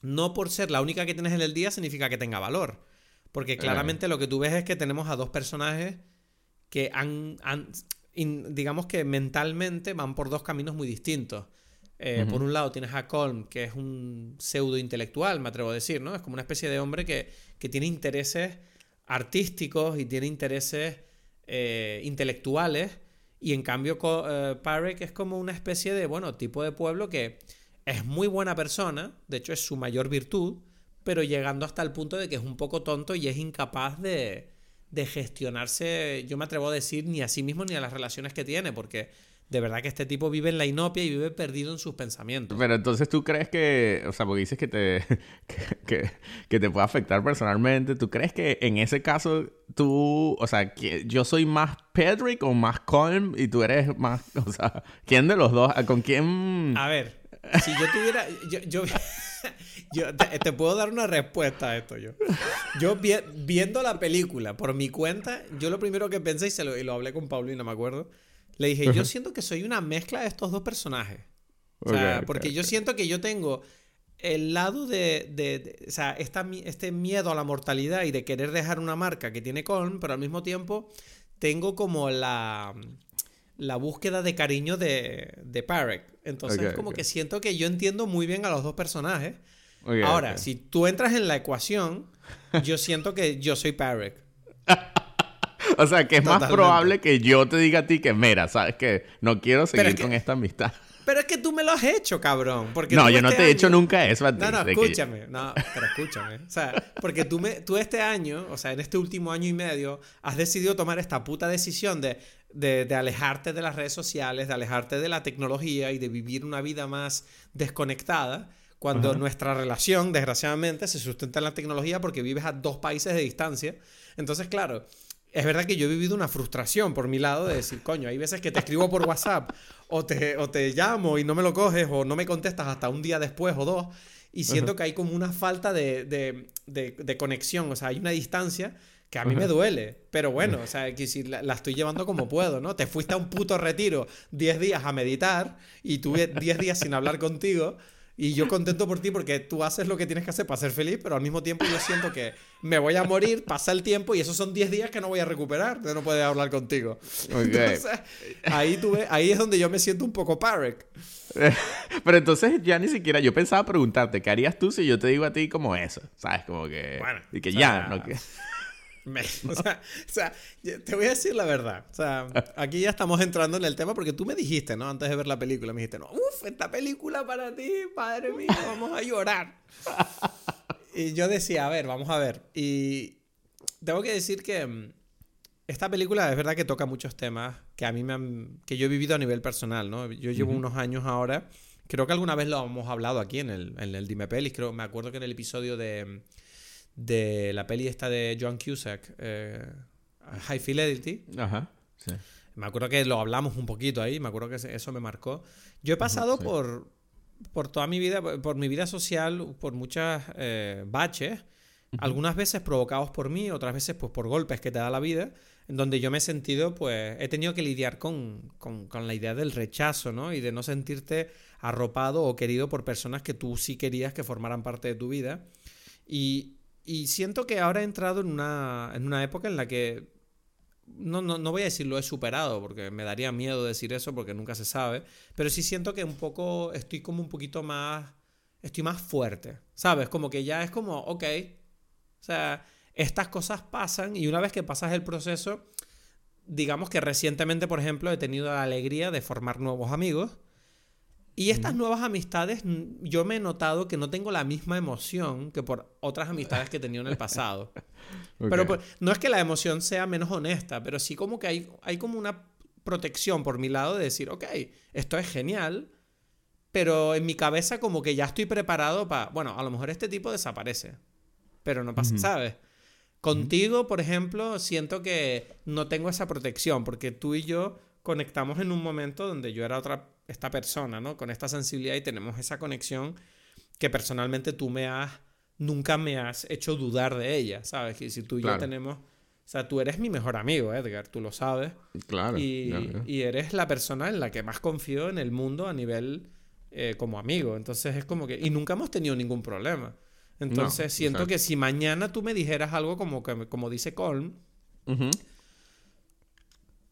no por ser la única que tienes en el día, significa que tenga valor. Porque claramente lo que tú ves es que tenemos a dos personajes que han, digamos que mentalmente van por dos caminos muy distintos. Eh, por un lado tienes a Colm, que es un pseudo intelectual, me atrevo a decir, ¿no? Es como una especie de hombre que, que tiene intereses artísticos y tiene intereses eh, intelectuales. Y en cambio, eh, Parek es como una especie de, bueno, tipo de pueblo que es muy buena persona, de hecho es su mayor virtud, pero llegando hasta el punto de que es un poco tonto y es incapaz de, de gestionarse, yo me atrevo a decir, ni a sí mismo ni a las relaciones que tiene, porque de verdad que este tipo vive en la inopia y vive perdido en sus pensamientos. Pero entonces tú crees que, o sea, porque dices que te, que, que, te puede afectar personalmente, ¿tú crees que en ese caso tú, o sea, que yo soy más Pedrick o más Colm y tú eres más, o sea, ¿quién de los dos? ¿Con quién? A ver, si yo tuviera, yo, yo, te, puedo dar una respuesta a esto yo. Yo viendo la película por mi cuenta, yo lo primero que pensé y, se lo, y lo hablé con Paulina, me acuerdo le dije, yo siento que soy una mezcla de estos dos personajes. O sea, porque yo siento que yo tengo el lado de, o sea, este miedo a la mortalidad y de querer dejar una marca que tiene Colm, pero al mismo tiempo tengo como la, la búsqueda de cariño de, de Parek. Entonces, como que siento que yo entiendo muy bien a los dos personajes. Ahora, si tú entras en la ecuación, yo siento que yo soy Parek. O sea, que es más probable que yo te diga a ti que, mira, sabes que no quiero seguir con esta amistad. Pero es que tú me lo has hecho, cabrón. Porque no, yo no este te he hecho nunca eso a ti. No, no, escúchame. No, pero escúchame. O sea, porque tú, me, tú este año, o sea, en este último año y medio, has decidido tomar esta puta decisión de, de, alejarte de las redes sociales, de alejarte de la tecnología y de vivir una vida más desconectada. Cuando nuestra relación, desgraciadamente, se sustenta en la tecnología porque vives a dos países de distancia. Entonces, claro, es verdad que yo he vivido una frustración por mi lado de decir, coño, hay veces que te escribo por WhatsApp o te, o te llamo y no me lo coges o no me contestas hasta un día después o dos y siento que hay como una falta de, de, de, conexión, o sea, hay una distancia que a mí me duele, pero bueno, o sea, que si la, la, estoy llevando como puedo, ¿no? Te fuiste a un puto retiro 10 días a meditar y tuve 10 días sin hablar contigo y yo contento por ti porque tú haces lo que tienes que hacer para ser feliz, pero al mismo tiempo yo siento que me voy a morir, pasa el tiempo y esos son 10 días que no voy a recuperar de no poder hablar contigo. Entonces, ahí, tuve, ahí es donde yo me siento un poco Parek. Pero entonces ya ni siquiera, yo pensaba preguntarte, ¿qué harías tú si yo te digo a ti como eso? ¿Sabes? Como que... Bueno, y que ya, ¿no? Que... o, sea, te voy a decir la verdad. O sea, aquí ya estamos entrando en el tema porque tú me dijiste, ¿no? Antes de ver la película, me dijiste, no, uff, esta película para ti, padre mío, vamos a llorar. y yo decía, a ver, vamos a ver. Y tengo que decir que mm, esta película es verdad que toca muchos temas que a mí me han, que yo he vivido a nivel personal, ¿no? Yo llevo unos años ahora. Creo que alguna vez lo hemos hablado aquí en el, en el Dime Pelis. Creo, me acuerdo que en el episodio de de la peli esta de John Cusack, eh, High Fidelity. Ajá, sí. Me acuerdo que lo hablamos un poquito ahí, me acuerdo que eso me marcó. Yo he pasado por, por toda mi vida, por mi vida social, por muchas eh, baches, algunas veces provocados por mí, otras veces pues por golpes que te da la vida, en donde yo me he sentido, pues he tenido que lidiar con, con, con la idea del rechazo, ¿no? Y de no sentirte arropado o querido por personas que tú sí querías que formaran parte de tu vida. Y, y siento que ahora he entrado en una, en una época en la que no, no, no, voy a decir lo he superado, porque me daría miedo decir eso, porque nunca se sabe, pero sí siento que un poco, estoy como un poquito más, estoy más fuerte, ¿sabes? Como que ya es como, ok, o sea, estas cosas pasan y una vez que pasas el proceso, digamos que recientemente, por ejemplo, he tenido la alegría de formar nuevos amigos y estas nuevas amistades, yo me he notado que no tengo la misma emoción que por otras amistades que he tenido en el pasado. Pero pues, no es que la emoción sea menos honesta, pero sí como que hay, hay como una protección por mi lado de decir, ok, esto es genial, pero en mi cabeza como que ya estoy preparado para, bueno, a lo mejor este tipo desaparece, pero no pasa, ¿sabes? Contigo, por ejemplo, siento que no tengo esa protección, porque tú y yo conectamos en un momento donde yo era otra esta persona, ¿no? Con esta sensibilidad y tenemos esa conexión que personalmente tú me has, nunca me has hecho dudar de ella, ¿sabes? Que si tú y yo tenemos, o sea, tú eres mi mejor amigo, Edgar, tú lo sabes. Claro. Y, y eres la persona en la que más confío en el mundo a nivel eh, como amigo. Entonces es como que, y nunca hemos tenido ningún problema. Entonces siento que si mañana tú me dijeras algo como, que, como dice Colm,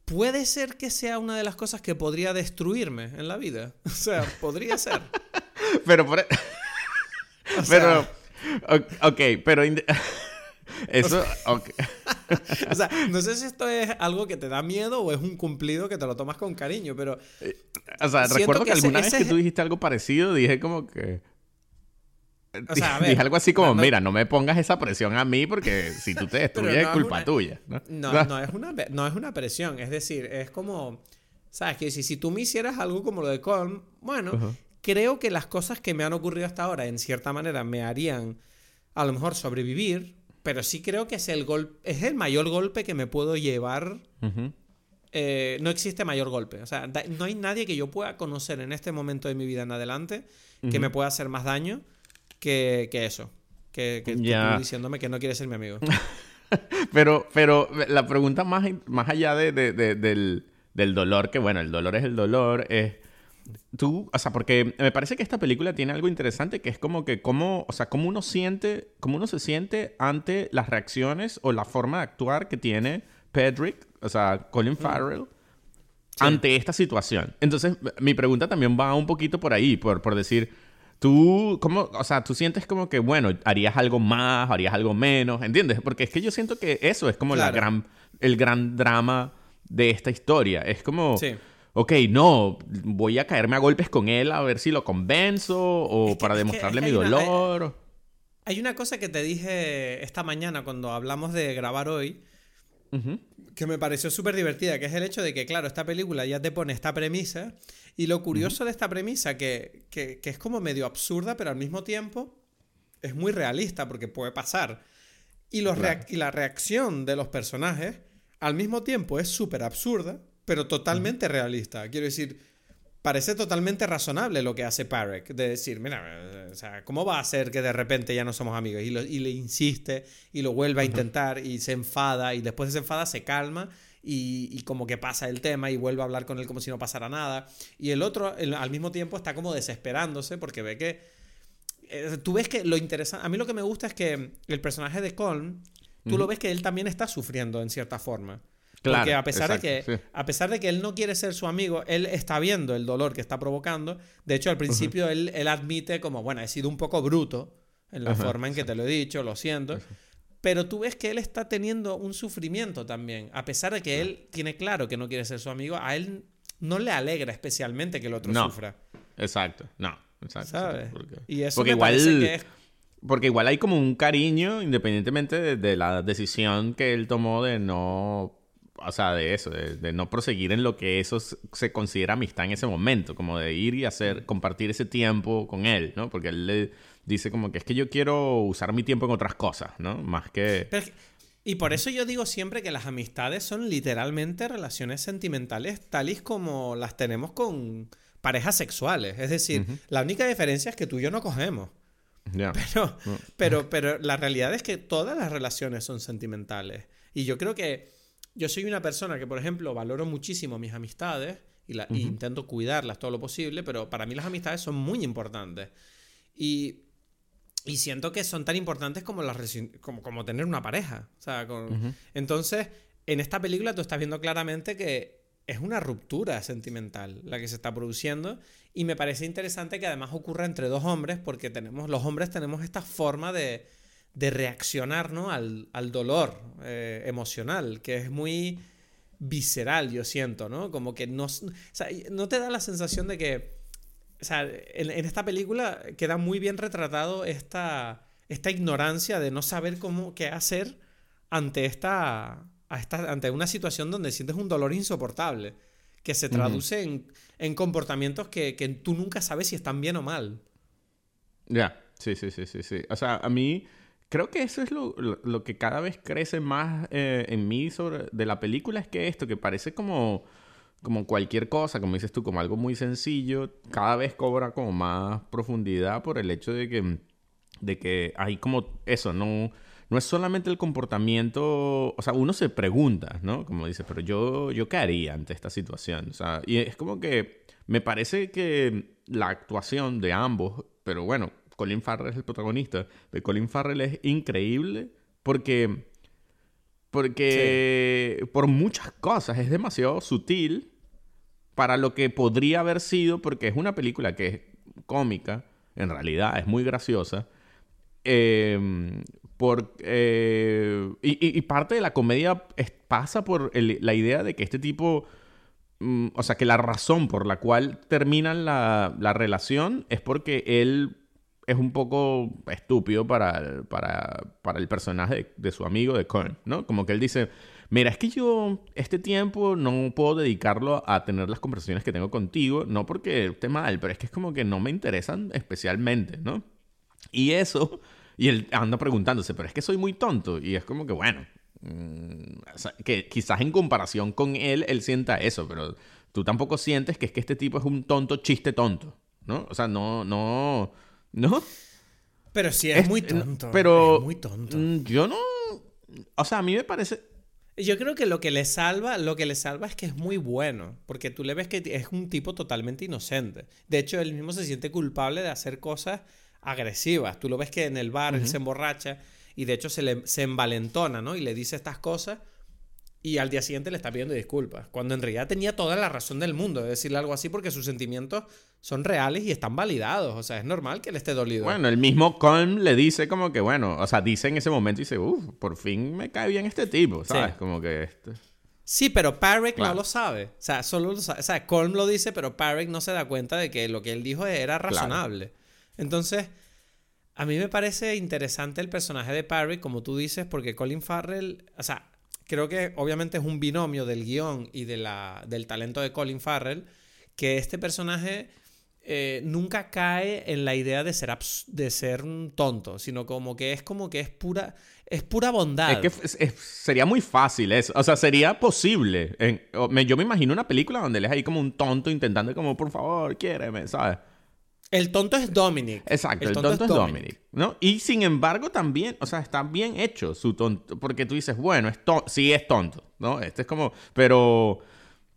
puede ser que sea una de las cosas que podría destruirme en la vida. O sea, podría ser. pero por... E- pero... Ok, pero... Eso... o sea, no sé si esto es algo que te da miedo o es un cumplido que te lo tomas con cariño, pero... Eh, o sea, recuerdo que, alguna vez que tú dijiste algo parecido, dije como que... O sea, dije algo así como, mira, no me pongas esa presión a mí porque si tú te destruyes es culpa tuya. ¿no? No, no, es una, no es una presión. Es decir, es como, ¿sabes? Que si, si tú me hicieras algo como lo de Colm, bueno, creo que las cosas que me han ocurrido hasta ahora, en cierta manera, me harían a lo mejor sobrevivir, pero sí creo que es el, gol es el mayor golpe que me puedo llevar. Eh, no existe mayor golpe. O sea, no hay nadie que yo pueda conocer en este momento de mi vida en adelante que me pueda hacer más daño que, eso. Que, que diciéndome que no quieres ser mi amigo. pero, pero la pregunta más, más allá de, del, del, dolor, que bueno, el dolor es el dolor, es... Tú, o sea, porque me parece que esta película tiene algo interesante que es como que cómo, o sea, cómo uno siente, cómo uno se siente ante las reacciones o la forma de actuar que tiene Pedrick, o sea, Colin mm. Farrell, ante esta situación. Entonces, mi pregunta también va un poquito por ahí, por, por decir, Tú, ¿cómo? O sea, tú sientes como que, bueno, harías algo más, harías algo menos, ¿entiendes? Porque es que yo siento que eso es como la gran, el gran drama de esta historia. Es como, sí. ok, no, voy a caerme a golpes con él a ver si lo convenzo o para demostrarle mi dolor. hay, una cosa que te dije esta mañana cuando hablamos de grabar hoy, que me pareció súper divertida, que es el hecho de que, claro, esta película ya te pone esta premisa y lo curioso de esta premisa, que, que, es como medio absurda, pero al mismo tiempo es muy realista porque puede pasar. Y, los y la reacción de los personajes al mismo tiempo es súper absurda, pero totalmente realista. Quiero decir, parece totalmente razonable lo que hace Parek, de decir, mira, o sea, ¿cómo va a ser que de repente ya no somos amigos? Y, y le insiste y lo vuelve a intentar y se enfada y después de se enfada se calma y, como que pasa el tema y vuelve a hablar con él como si no pasara nada. Y el otro al mismo tiempo está como desesperándose porque ve que... Eh, tú ves que lo interesante... A mí lo que me gusta es que el personaje de Colm, tú lo ves que él también está sufriendo en cierta forma. Claro, Porque a pesar, de que, a pesar de que él no quiere ser su amigo, él está viendo el dolor que está provocando. De hecho, al principio él, él, admite como, bueno, he sido un poco bruto en la forma en que te lo he dicho, lo siento. Pero tú ves que él está teniendo un sufrimiento también. A pesar de que él tiene claro que no quiere ser su amigo, a él no le alegra especialmente que el otro sufra. Exacto, no. Exacto. ¿Sabes? y eso porque igual, que es... Porque igual hay como un cariño, independientemente de, la decisión que él tomó de no o sea, de eso, de, no proseguir en lo que eso se considera amistad en ese momento, como de ir y hacer, compartir ese tiempo con él, ¿no? Porque él le, dice como que es que yo quiero usar mi tiempo en otras cosas, ¿no? Más que... y por eso yo digo siempre que las amistades son literalmente relaciones sentimentales tales como las tenemos con parejas sexuales. Es decir, la única diferencia es que tú y yo no cogemos. Pero, pero, pero la realidad es que todas las relaciones son sentimentales. Y yo creo que yo soy una persona que, por ejemplo, valoro muchísimo mis amistades y, la, y intento cuidarlas todo lo posible, pero para mí las amistades son muy importantes. Y y siento que son tan importantes como, las como, como tener una pareja. O sea, Entonces, en esta película tú estás viendo claramente que es una ruptura sentimental la que se está produciendo. Y me parece interesante que además ocurra entre dos hombres, porque tenemos, los hombres tenemos esta forma de, de reaccionar ¿no? al, al dolor eh, emocional, que es muy visceral, yo siento, ¿no? Como que no, o sea, no te da la sensación de que o sea, en, esta película queda muy bien retratado esta, esta ignorancia de no saber cómo qué hacer ante esta, ante una situación donde sientes un dolor insoportable, que se traduce en, comportamientos que, tú nunca sabes si están bien o mal. Ya, sí, sí, sí, sí, sí. O sea, a mí creo que eso es lo, lo, que cada vez crece más eh, en mí sobre de la película, es que esto, que parece como como cualquier cosa, como dices tú, como algo muy sencillo, cada vez cobra como más profundidad por el hecho de que, de que hay como eso, no, no es solamente el comportamiento, o sea, uno se pregunta, ¿no? Como dice, pero yo, yo qué haría ante esta situación, o sea, y es como que me parece que la actuación de ambos, pero bueno, Colin Farrell es el protagonista, de Colin Farrell es increíble porque, porque por muchas cosas es demasiado sutil para lo que podría haber sido, porque es una película que es cómica, en realidad es muy graciosa. Em, por, eh, y, parte de la comedia pasa por la idea de que este tipo, mm, o sea, que la razón por la cual terminan la, la relación es porque él es un poco estúpido para, para, para el personaje de, su amigo de Korn, ¿no? Como que él dice, mira, es que yo este tiempo no puedo dedicarlo a tener las conversaciones que tengo contigo, no porque esté mal, pero es que es como que no me interesan especialmente, ¿no? Y eso, y él anda preguntándose, pero es que soy muy tonto, y es como que, bueno, mm, que quizás en comparación con él, él sienta eso, pero tú tampoco sientes que es que este tipo es un tonto chiste tonto, ¿no? O sea, no, no ¿No? Pero sí, es, muy tonto. Pero. Es muy tonto. Mm, yo no. O sea, a mí me parece. Yo creo que lo que le salva, lo que le salva es que es muy bueno. Porque tú le ves que es un tipo totalmente inocente. De hecho, él mismo se siente culpable de hacer cosas agresivas. Tú lo ves que en el bar él se emborracha y de hecho se, le, se envalentona, ¿no? Y le dice estas cosas y al día siguiente le está pidiendo disculpas. Cuando en realidad tenía toda la razón del mundo de decirle algo así porque sus sentimientos son reales y están validados. O sea, es normal que él esté dolido. Bueno, el mismo Colm le dice como que, bueno, o sea, dice en ese momento y dice, uff, por fin me cae bien este tipo, ¿sabes? Como que... Este... Sí, pero Parrick no lo sabe. O sea, solo lo sabe. O sea, Colm lo dice, pero Parrick no se da cuenta de que lo que él dijo era razonable. Entonces, a mí me parece interesante el personaje de Parrick, como tú dices, porque Colin Farrell, o sea, creo que obviamente es un binomio del guion y de la, del talento de Colin Farrell, que este personaje eh, nunca cae en la idea de ser, de ser un tonto, sino como que es como que es pura, es pura bondad. Es que sería muy fácil eso, o sea, sería posible. yo me imagino una película donde él es ahí como un tonto intentando como, por favor, quiéreme, ¿sabes? El tonto es Dominic. Exacto, el, tonto, es Dominic. ¿no? Y sin embargo también, o sea, está bien hecho su tonto, porque tú dices, bueno, es sí es tonto, ¿no? Este es como, pero,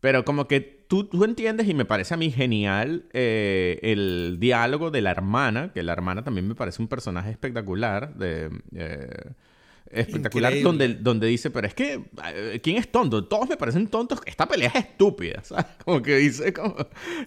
pero como que tú, tú entiendes y me parece a mí genial eh, el diálogo de la hermana, que la hermana también me parece un personaje espectacular de... Eh, espectacular donde, donde dice, pero es que, eh, ¿quién es tonto? Todos me parecen tontos. Esta pelea es estúpida, ¿sabes? Como que dice, como,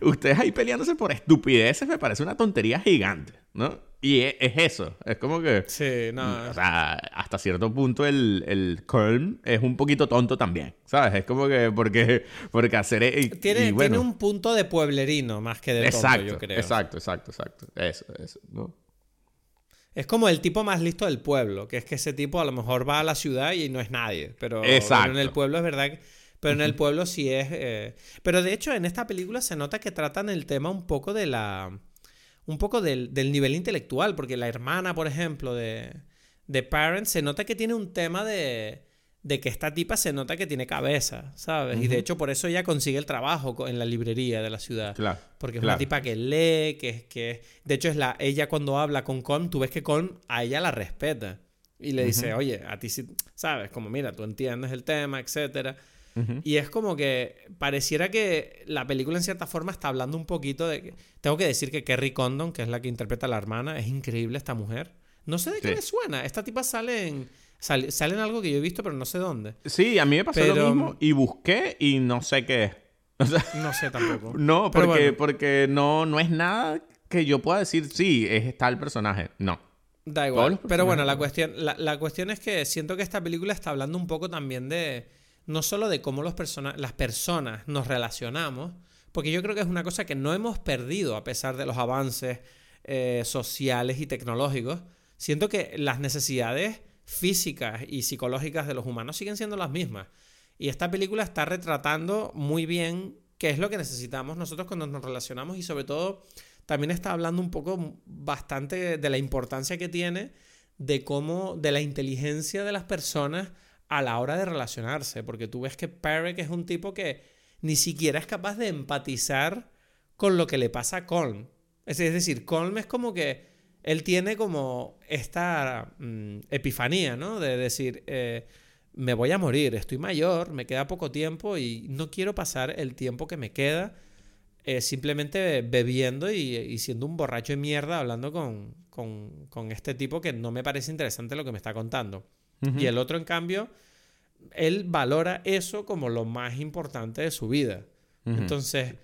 ustedes ahí peleándose por estupideces me parece una tontería gigante, ¿no? Y es, eso, es como que... Sí, no. O sea, hasta cierto punto el, el Köln es un poquito tonto también, ¿sabes? Es como que, porque, porque hacer... E, tiene, tiene un punto de pueblerino más que de tonto, yo creo. Exacto, exacto, exacto. Eso, eso, ¿no? Es como el tipo más listo del pueblo, que es que ese tipo a lo mejor va a la ciudad y no es nadie. Pero, en el pueblo es verdad que... Pero en el pueblo sí es... Eh, pero de hecho en esta película se nota que tratan el tema un poco de la... Un poco del, nivel intelectual, porque la hermana, por ejemplo, de, de Parents, se nota que tiene un tema de de que esta tipa se nota que tiene cabeza, ¿sabes? Y de hecho por eso ella consigue el trabajo en la librería de la ciudad. Claro. Porque es una tipa que lee, que es que... De hecho es la... Ella cuando habla con Con, tú ves que Con a ella la respeta. Y le dice, oye, a ti sí... ¿Sabes? Como, mira, tú entiendes el tema, etcétera. Y es como que pareciera que la película en cierta forma está hablando un poquito de... Tengo que decir que Kerry Condon, que es la que interpreta a la hermana, es increíble esta mujer. No sé de qué le suena. Esta tipa sale en salen sale algo que yo he visto, pero no sé dónde. Sí, a mí me pasó lo mismo y busqué y no sé qué es. no sé tampoco. No, porque, porque no, no es nada que yo pueda decir, sí, es tal personaje. No. Da igual. Pero bueno, la cuestión, la, cuestión es que siento que esta película está hablando un poco también de. No solo de cómo los las personas nos relacionamos, porque yo creo que es una cosa que no hemos perdido a pesar de los avances eh, sociales y tecnológicos. Siento que las necesidades físicas y psicológicas de los humanos siguen siendo las mismas. Y esta película está retratando muy bien qué es lo que necesitamos nosotros cuando nos relacionamos y sobre todo también está hablando un poco bastante de la importancia que tiene de cómo, de la inteligencia de las personas a la hora de relacionarse, porque tú ves que Perry es un tipo que ni siquiera es capaz de empatizar con lo que le pasa a Colm. Es decir, Colm es como que él tiene como esta mm, epifanía, ¿no? De decir, eh, me voy a morir, estoy mayor, me queda poco tiempo y no quiero pasar el tiempo que me queda eh, simplemente bebiendo y, siendo un borracho de mierda hablando con, con, este tipo que no me parece interesante lo que me está contando. Y el otro, en cambio, él valora eso como lo más importante de su vida. Entonces,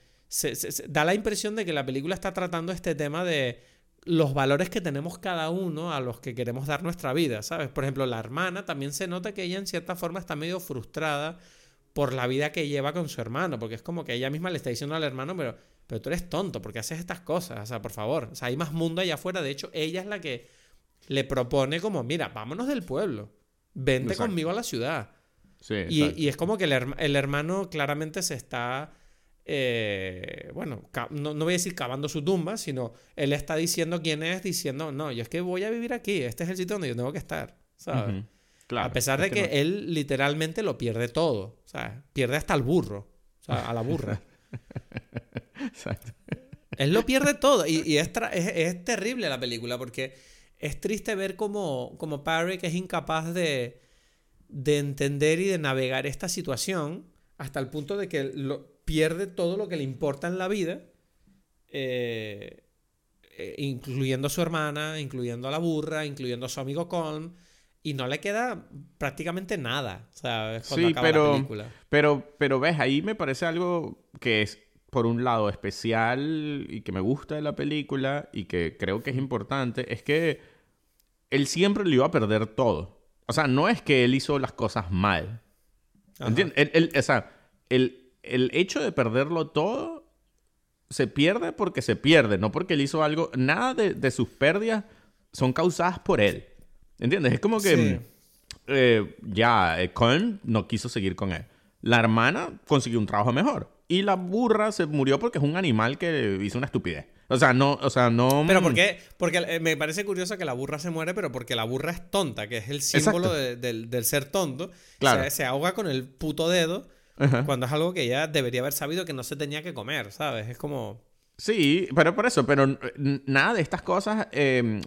da la impresión de que la película está tratando este tema de los valores que tenemos cada uno a los que queremos dar nuestra vida, ¿sabes? Por ejemplo, la hermana también se nota que ella en cierta forma está medio frustrada por la vida que lleva con su hermano, porque es como que ella misma le está diciendo al hermano, pero, pero tú eres tonto, porque haces estas cosas? O sea, por favor, o sea, hay más mundo allá afuera, de hecho, ella es la que le propone como, mira, vámonos del pueblo, vente conmigo a la ciudad. Sí, y, y, es como que el hermano claramente se está eh, bueno, no, voy a decir cavando su tumba, sino él está diciendo quién es, diciendo, no, yo es que voy a vivir aquí, este es el sitio donde yo tengo que estar, ¿sabes? a pesar de que, él literalmente lo pierde todo, sea, pierde hasta el burro, o sea, a la burra. Exacto. Él lo pierde todo y, es, es, terrible la película porque es triste ver como, como Parry que es incapaz de, de entender y de navegar esta situación hasta el punto de que lo, pierde todo lo que le importa en la vida, eh, eh, incluyendo a su hermana, incluyendo a la burra, incluyendo a su amigo Colm, y no le queda prácticamente nada, ¿sabes? sí, pero, pero, pero ves, ahí me parece algo que es, por un lado, especial y que me gusta de la película y que creo que es importante, es que él siempre le iba a perder todo. O sea, no es que él hizo las cosas mal. ¿Entiendes? o sea, él, el hecho de perderlo todo se pierde porque se pierde, no porque él hizo algo. Nada de, sus pérdidas son causadas por él. ¿Entiendes? Es como que eh, ya eh, no quiso seguir con él. La hermana consiguió un trabajo mejor. Y la burra se murió porque es un animal que hizo una estupidez. O sea, no, o sea, no. Pero ¿por qué? Porque eh, me parece curioso que la burra se muere, pero porque la burra es tonta, que es el símbolo del, ser tonto. Claro. se ahoga con el puto dedo cuando es algo que ya debería haber sabido que no se tenía que comer, ¿sabes? Es como... Sí, pero por eso, pero nada de estas cosas em,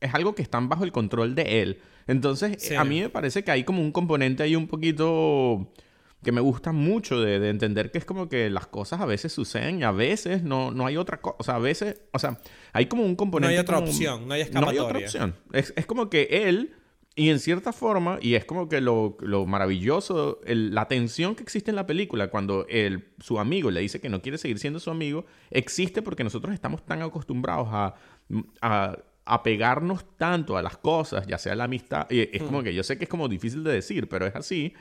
es algo que están bajo el control de él. Entonces, a mí me parece que hay como un componente ahí un poquito que me gusta mucho de, entender que es como que las cosas a veces suceden y a veces no, no hay otra cosa. O sea, a veces, o sea, hay como un componente. No hay otra opción, no hay escapatoria. No hay otra opción. Es, es como que él y en cierta forma, y es como que lo, maravilloso, la tensión que existe en la película cuando el, su amigo le dice que no quiere seguir siendo su amigo, existe porque nosotros estamos tan acostumbrados a, a, pegarnos tanto a las cosas, ya sea la amistad, es como hmm. que yo sé que es como difícil de decir, pero es así,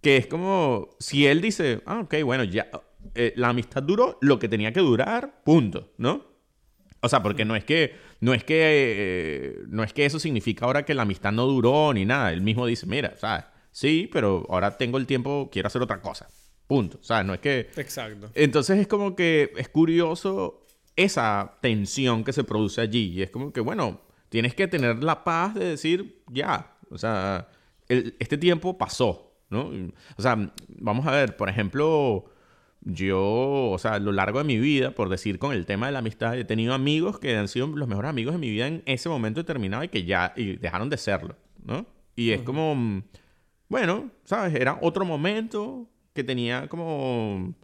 que es como si él dice, ah, ok, bueno, ya, eh, la amistad duró lo que tenía que durar, punto, ¿no? O sea, porque no es que, no es que, eh, no es que eso significa ahora que la amistad no duró ni nada. Él mismo dice, mira, ¿sabes? Sí, pero ahora tengo el tiempo, quiero hacer otra cosa. Punto. O sea, no es que... Exacto. Entonces es como que es curioso esa tensión que se produce allí. Y es como que, bueno, tienes que tener la paz de decir, ya, o sea, este tiempo pasó, ¿no? O sea, vamos a ver, por ejemplo yo, o sea, a lo largo de mi vida, por decir con el tema de la amistad, he tenido amigos que han sido los mejores amigos de mi vida en ese momento determinado y que ya y dejaron de serlo, ¿no? Y es como, bueno, ¿sabes? Era otro momento que tenía como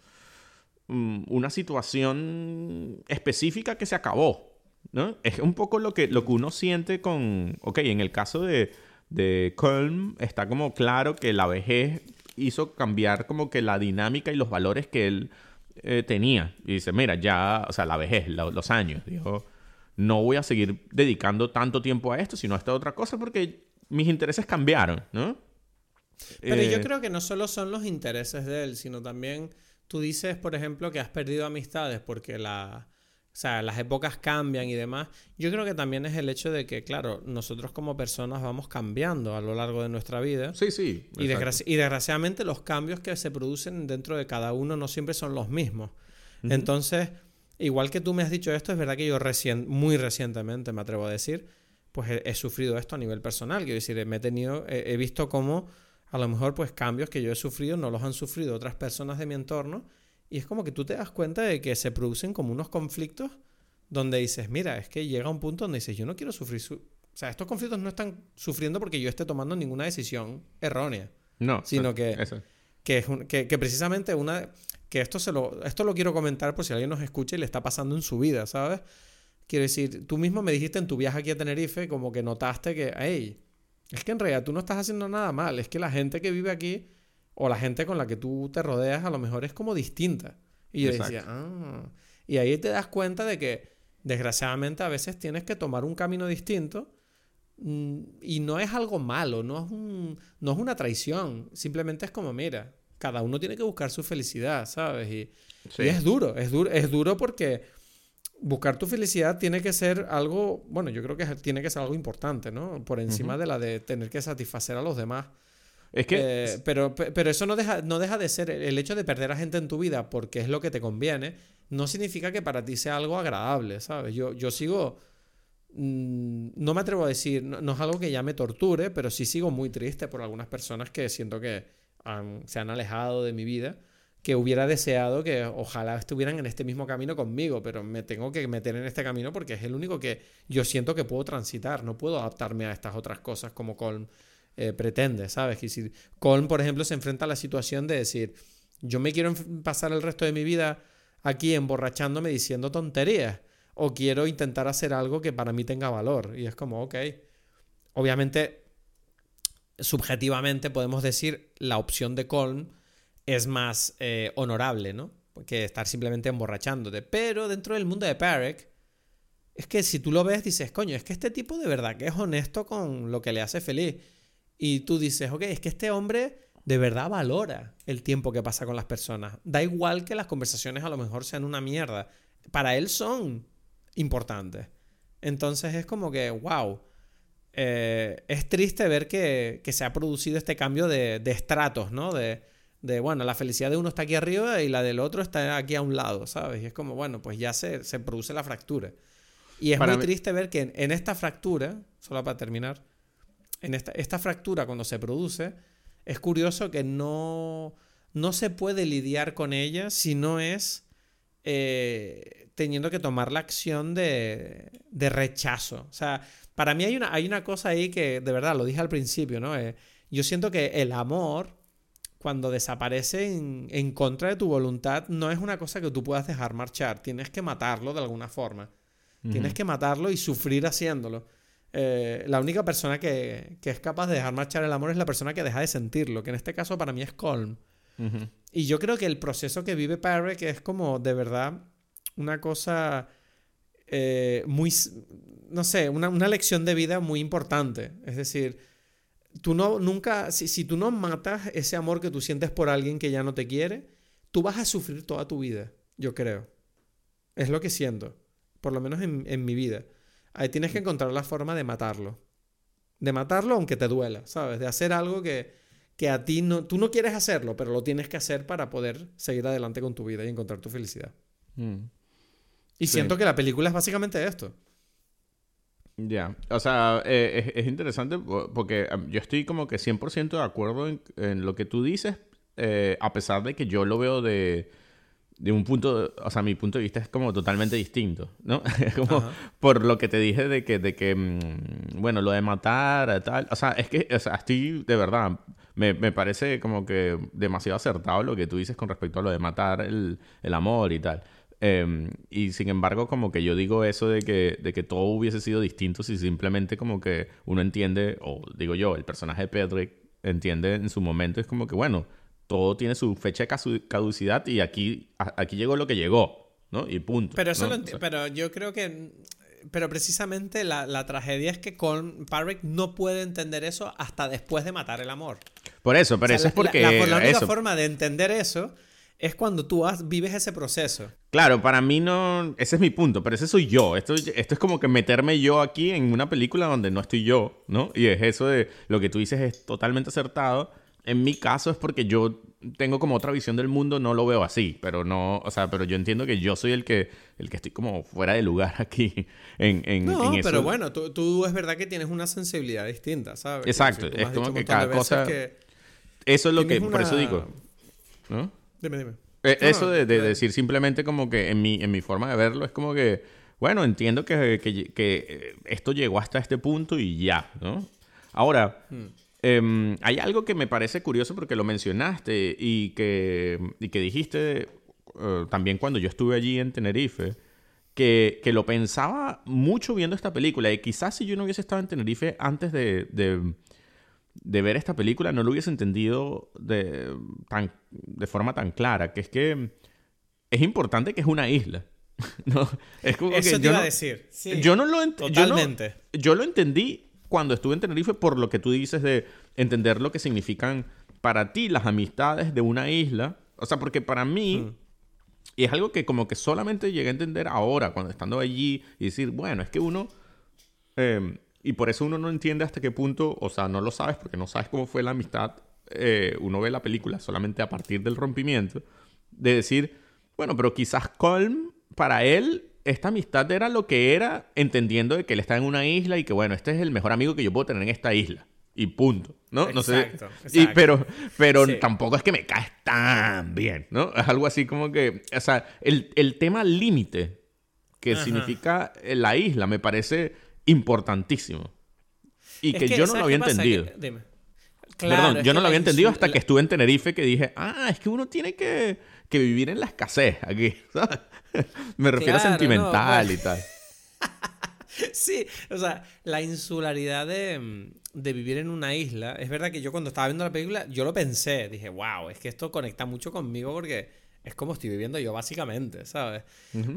mm, una situación específica que se acabó, ¿no? Es un poco lo que, lo que uno siente con, ok, en el caso de, de Köln está como claro que la vejez hizo cambiar como que la dinámica y los valores que él eh, tenía. Y dice, mira, ya, o sea, la vejez, los años. Dijo, no voy a seguir dedicando tanto tiempo a esto, sino a esta otra cosa, porque mis intereses cambiaron, ¿no? Pero yo eh, creo que no solo son los intereses de él, sino también tú dices, por ejemplo, que has perdido amistades porque la sea, las épocas cambian y demás. Yo creo que también es el hecho de que, claro, nosotros como personas vamos cambiando a lo largo de nuestra vida. Sí, sí. Y, desgraciadamente los cambios que se producen dentro de cada uno no siempre son los mismos. Entonces, igual que tú me has dicho esto, es verdad que yo recién, muy recientemente, me atrevo a decir, pues he, sufrido esto a nivel personal. Quiero decir, me he tenido, he, he visto cómo a lo mejor pues cambios que yo he sufrido no los han sufrido otras personas de mi entorno y es como que tú te das cuenta de que se producen como unos conflictos donde dices, mira, es que llega un punto donde dices, yo no quiero sufrir... Su... O sea, estos conflictos no están sufriendo porque yo esté tomando ninguna decisión errónea. No. Sino que que, que, que precisamente una que esto, se lo, esto lo quiero comentar por si alguien nos escucha y le está pasando en su vida, ¿sabes? Quiero decir, tú mismo me dijiste en tu viaje aquí a Tenerife como que notaste que, hey, es que en realidad tú no estás haciendo nada mal, es que la gente que vive aquí o la gente con la que tú te rodeas a lo mejor es como distinta. Y yo decía, ah, y ahí te das cuenta de que desgraciadamente a veces tienes que tomar un camino distinto mm, y no es algo malo, no es, un, no es una traición, simplemente es como, mira, cada uno tiene que buscar su felicidad, ¿sabes? Y, es duro, es duro, es duro porque buscar tu felicidad tiene que ser algo, bueno, yo creo que tiene que ser algo importante, ¿no? Por encima de la de tener que satisfacer a los demás. Es que... Eh, pero, pero eso no deja, no deja de ser el hecho de perder a gente en tu vida porque es lo que te conviene, no significa que para ti sea algo agradable, ¿sabes? Yo, yo sigo... Mm, no me atrevo a decir, no es algo que ya me torture, pero sí sigo muy triste por algunas personas que siento que se han alejado de mi vida, que hubiera deseado que ojalá estuvieran en este mismo camino conmigo, pero me tengo que meter en este camino porque es el único que yo siento que puedo transitar, no puedo adaptarme a estas otras cosas como Colm eh, pretende, ¿sabes? Que si Colm, por ejemplo, se enfrenta a la situación de decir, yo me quiero pasar el resto de mi vida aquí emborrachándome diciendo tonterías, o quiero intentar hacer algo que para mí tenga valor, y es como, ok, obviamente subjetivamente podemos decir la opción de Colm es más eh, honorable, ¿no? Que estar simplemente emborrachándote. Pero dentro del mundo de Parek, es que si tú lo ves, dices, coño, es que este tipo de verdad que es honesto con lo que le hace feliz. Y tú dices, ok, es que este hombre de verdad valora el tiempo que pasa con las personas. Da igual que las conversaciones a lo mejor sean una mierda. Para él son importantes. Entonces es como que, wow. Eh, es triste ver que, se ha producido este cambio de, estratos, ¿no? De, bueno, la felicidad de uno está aquí arriba y la del otro está aquí a un lado, ¿sabes? Y es como, bueno, pues ya se, produce la fractura. Y es muy triste ver que en, esta fractura, solo para terminar, en esta, esta fractura cuando se produce, es curioso que no, no se puede lidiar con ella si no es eh, teniendo que tomar la acción de, de rechazo. O sea, para mí hay una, hay una cosa ahí que, de verdad, lo dije al principio, ¿no? Eh, yo siento que el amor, cuando desaparece en, contra de tu voluntad, no es una cosa que tú puedas dejar marchar. Tienes que matarlo de alguna forma. Tienes que matarlo y sufrir haciéndolo. Eh, la única persona que, es capaz de dejar marchar el amor es la persona que deja de sentirlo, que en este caso para mí es Colm. Y yo creo que el proceso que vive que es como de verdad una cosa eh, muy no sé, una, lección de vida muy importante. Es decir, tú no, nunca, si, si, tú no matas ese amor que tú sientes por alguien que ya no te quiere, tú vas a sufrir toda tu vida, yo creo. Es lo que siento, por lo menos en, en mi vida. Ahí tienes que encontrar la forma de matarlo. De matarlo aunque te duela, ¿sabes? De hacer algo que, que a ti no, tú no quieres hacerlo, pero lo tienes que hacer para poder seguir adelante con tu vida y encontrar tu felicidad. Mm. Y siento que la película es básicamente esto. Ya, o sea, eh, es, interesante porque yo estoy como que 100% de acuerdo en, lo que tú dices, eh, a pesar de que yo lo veo de, de un punto, o sea, mi punto de vista es como totalmente distinto, ¿no? como por lo que te dije de que, de que mm, bueno, lo de matar, tal, o sea, es que, o sea, estoy, de verdad, me, me, parece como que demasiado acertado lo que tú dices con respecto a lo de matar el, el amor y tal. Em, y sin embargo, como que yo digo eso de que, de que todo hubiese sido distinto si simplemente como que uno entiende, o digo yo, el personaje de Pedrick entiende en su momento, es como que, bueno, todo tiene su fecha de caducidad y aquí, aquí llegó lo que llegó, ¿no? Y punto. Pero, eso pero yo creo que... Pero precisamente la, la tragedia es que con Parrick no puede entender eso hasta después de matar el amor. Por eso, pero eso es porque... La, la única forma de entender eso es cuando tú vives ese proceso. Claro, para mí no, ese es mi punto, pero ese soy yo. Esto, esto es como que meterme yo aquí en una película donde no estoy yo, ¿no? Y es eso de lo que tú dices es totalmente acertado. En mi caso es porque yo tengo como otra visión del mundo, no lo veo así, pero no, o sea, pero yo entiendo que yo soy el que, el que estoy como fuera de lugar aquí en, en, no, pero bueno, tú, es verdad que tienes una sensibilidad distinta, ¿sabes? Exacto, es como que cada cosa... eso es lo que, por eso digo, ¿no? Dime, dime. Eh, eso de, decir simplemente como que en mi, en mi forma de verlo es como que, bueno, entiendo que, que, que esto llegó hasta este punto y ya, ¿no? Ahora, hmm. Em, hay algo que me parece curioso porque lo mencionaste y que, y que dijiste eh, también cuando yo estuve allí en Tenerife, que, que, lo pensaba mucho viendo esta película. Y quizás si yo no hubiese estado en Tenerife antes de, de, de ver esta película, no lo hubiese entendido de, tan, de forma tan clara. Que es que es importante que es una isla. no, es como Eso te iba a decir. yo no lo Totalmente. Yo, lo entendí cuando estuve en Tenerife por lo que tú dices de entender lo que significan para ti las amistades de una isla. O sea, porque para mí, mm. y es algo que como que solamente llegué a entender ahora, cuando estando allí, y decir, bueno, es que uno... Em, y por eso uno no entiende hasta qué punto, o sea, no lo sabes porque no sabes cómo fue la amistad. Eh, uno ve la película solamente a partir del rompimiento. De decir, bueno, pero quizás Colm para él, esta amistad era lo que era, entendiendo de que él está en una isla y que, bueno, este es el mejor amigo que yo puedo tener en esta isla. Y punto, ¿no? no sé. pero pero tampoco es que me caes tan bien, ¿no? Es algo así como que, o sea, el, tema límite que significa la isla me parece importantísimo. Y que, yo no lo había entendido. Perdón, yo no lo había entendido hasta que estuve en Tenerife que dije, ah, es que uno tiene que, que vivir en la escasez aquí, ¿sabes? Me refiero a sentimental y tal. sí, o sea, la insularidad de, de, vivir en una isla. Es verdad que yo cuando estaba viendo la película, yo lo pensé. Dije, wow, es que esto conecta mucho conmigo porque es como estoy viviendo yo básicamente, ¿sabes?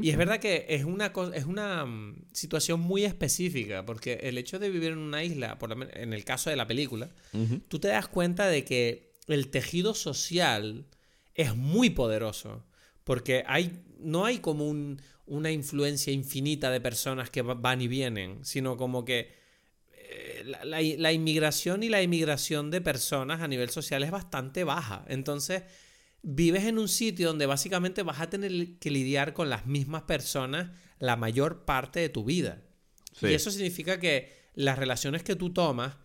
Y es verdad que es una, es una mm, situación muy específica porque el hecho de vivir en una isla, por en el caso de la película, tú te das cuenta de que el tejido social es muy poderoso. Porque hay, no hay como una influencia infinita de personas que van y vienen, sino como que eh, la, inmigración y la inmigración de personas a nivel social es bastante baja. Entonces, vives en un sitio donde básicamente vas a tener que lidiar con las mismas personas la mayor parte de tu vida. Y eso significa que las relaciones que tú tomas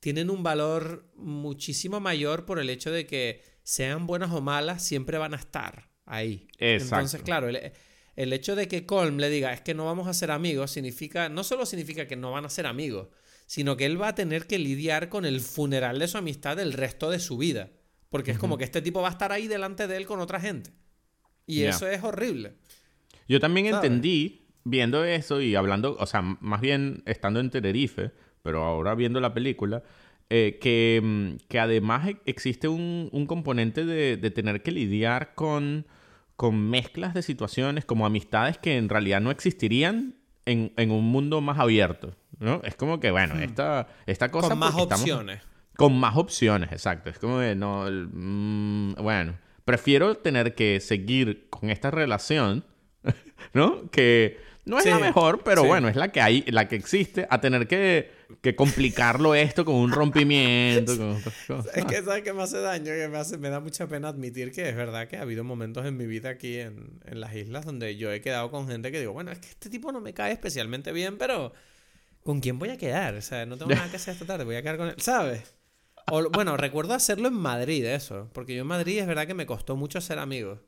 tienen un valor muchísimo mayor por el hecho de que sean buenas o malas, siempre van a estar ahí. Entonces, claro, el, hecho de que Colm le diga es que no vamos a ser amigos, significa, no solo significa que no van a ser amigos, sino que él va a tener que lidiar con el funeral de su amistad el resto de su vida. Porque es como que este tipo va a estar ahí delante de él con otra gente. Y eso es horrible. Yo también entendí, viendo eso y hablando, o sea, más bien estando en Tenerife, pero ahora viendo la película, eh, que, mm, que, además e, existe un, un componente de, de, tener que lidiar con, con mezclas de situaciones, como amistades que en realidad no existirían en, en un mundo más abierto. ¿no? Es como que, bueno, hmm. esta, esta cosa... Con más opciones. Con más opciones, exacto. Es como que no... Mm, bueno, prefiero tener que seguir con esta relación, ¿no? Que no es la mejor, pero bueno, es la que hay, la que existe, a tener que que complicarlo esto con un rompimiento. Es que, ¿sabes qué me hace daño? Que me, hace, me da mucha pena admitir que es verdad que ha habido momentos en mi vida aquí en, en las islas donde yo he quedado con gente que digo, bueno, es que este tipo no me cae especialmente bien, pero ¿con quién voy a quedar? O sea, no tengo nada que hacer esta tarde, voy a quedar con él, ¿sabes? O, bueno, recuerdo hacerlo en Madrid, eso. Porque yo en Madrid es verdad que me costó mucho ser amigos.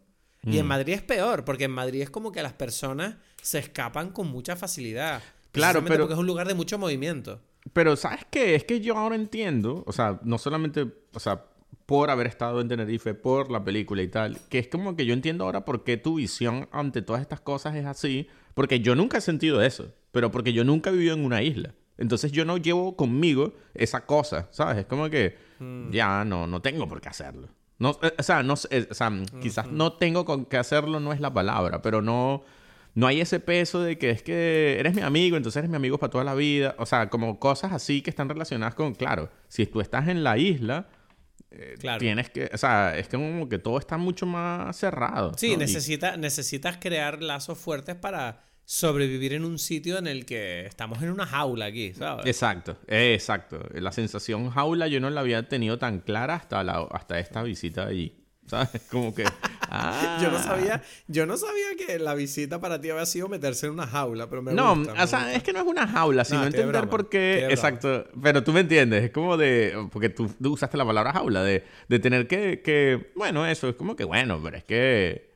Y en mm. Madrid es peor, porque en Madrid es como que las personas se escapan con mucha facilidad. Claro, pero. Porque es un lugar de mucho movimiento. Pero, ¿sabes qué? Es que yo ahora entiendo, o sea, no solamente, o sea, por haber estado en Tenerife, por la película y tal, que es como que yo entiendo ahora por qué tu visión ante todas estas cosas es así, porque yo nunca he sentido eso, pero porque yo nunca he vivido en una isla. Entonces yo no llevo conmigo esa cosa, ¿sabes? Es como que mm. ya no, no tengo por qué hacerlo. No, eh, o sea, no, eh, o sea, quizás no tengo con qué hacerlo, no es la palabra, pero no no hay ese peso de que es que eres mi amigo, entonces eres mi amigo para toda la vida. O sea, como cosas así que están relacionadas con, claro, si tú estás en la isla, eh, tienes que, o sea, es como que todo está mucho más cerrado. Sí, necesitas crear lazos fuertes para sobrevivir en un sitio en el que estamos en una jaula aquí, ¿sabes? Exacto, exacto. La sensación jaula yo no la había tenido tan clara hasta, la, hasta esta visita allí. ¿Sabes? Como que. Yo no sabía, yo no sabía que la visita para ti había sido meterse en una jaula, pero me No, o sea, es que no es una jaula, sino entender por qué. Exacto. Pero tú me entiendes, es como de. Porque tú, usaste la palabra jaula, de, de tener que, que. Bueno, eso es como que bueno, pero es que.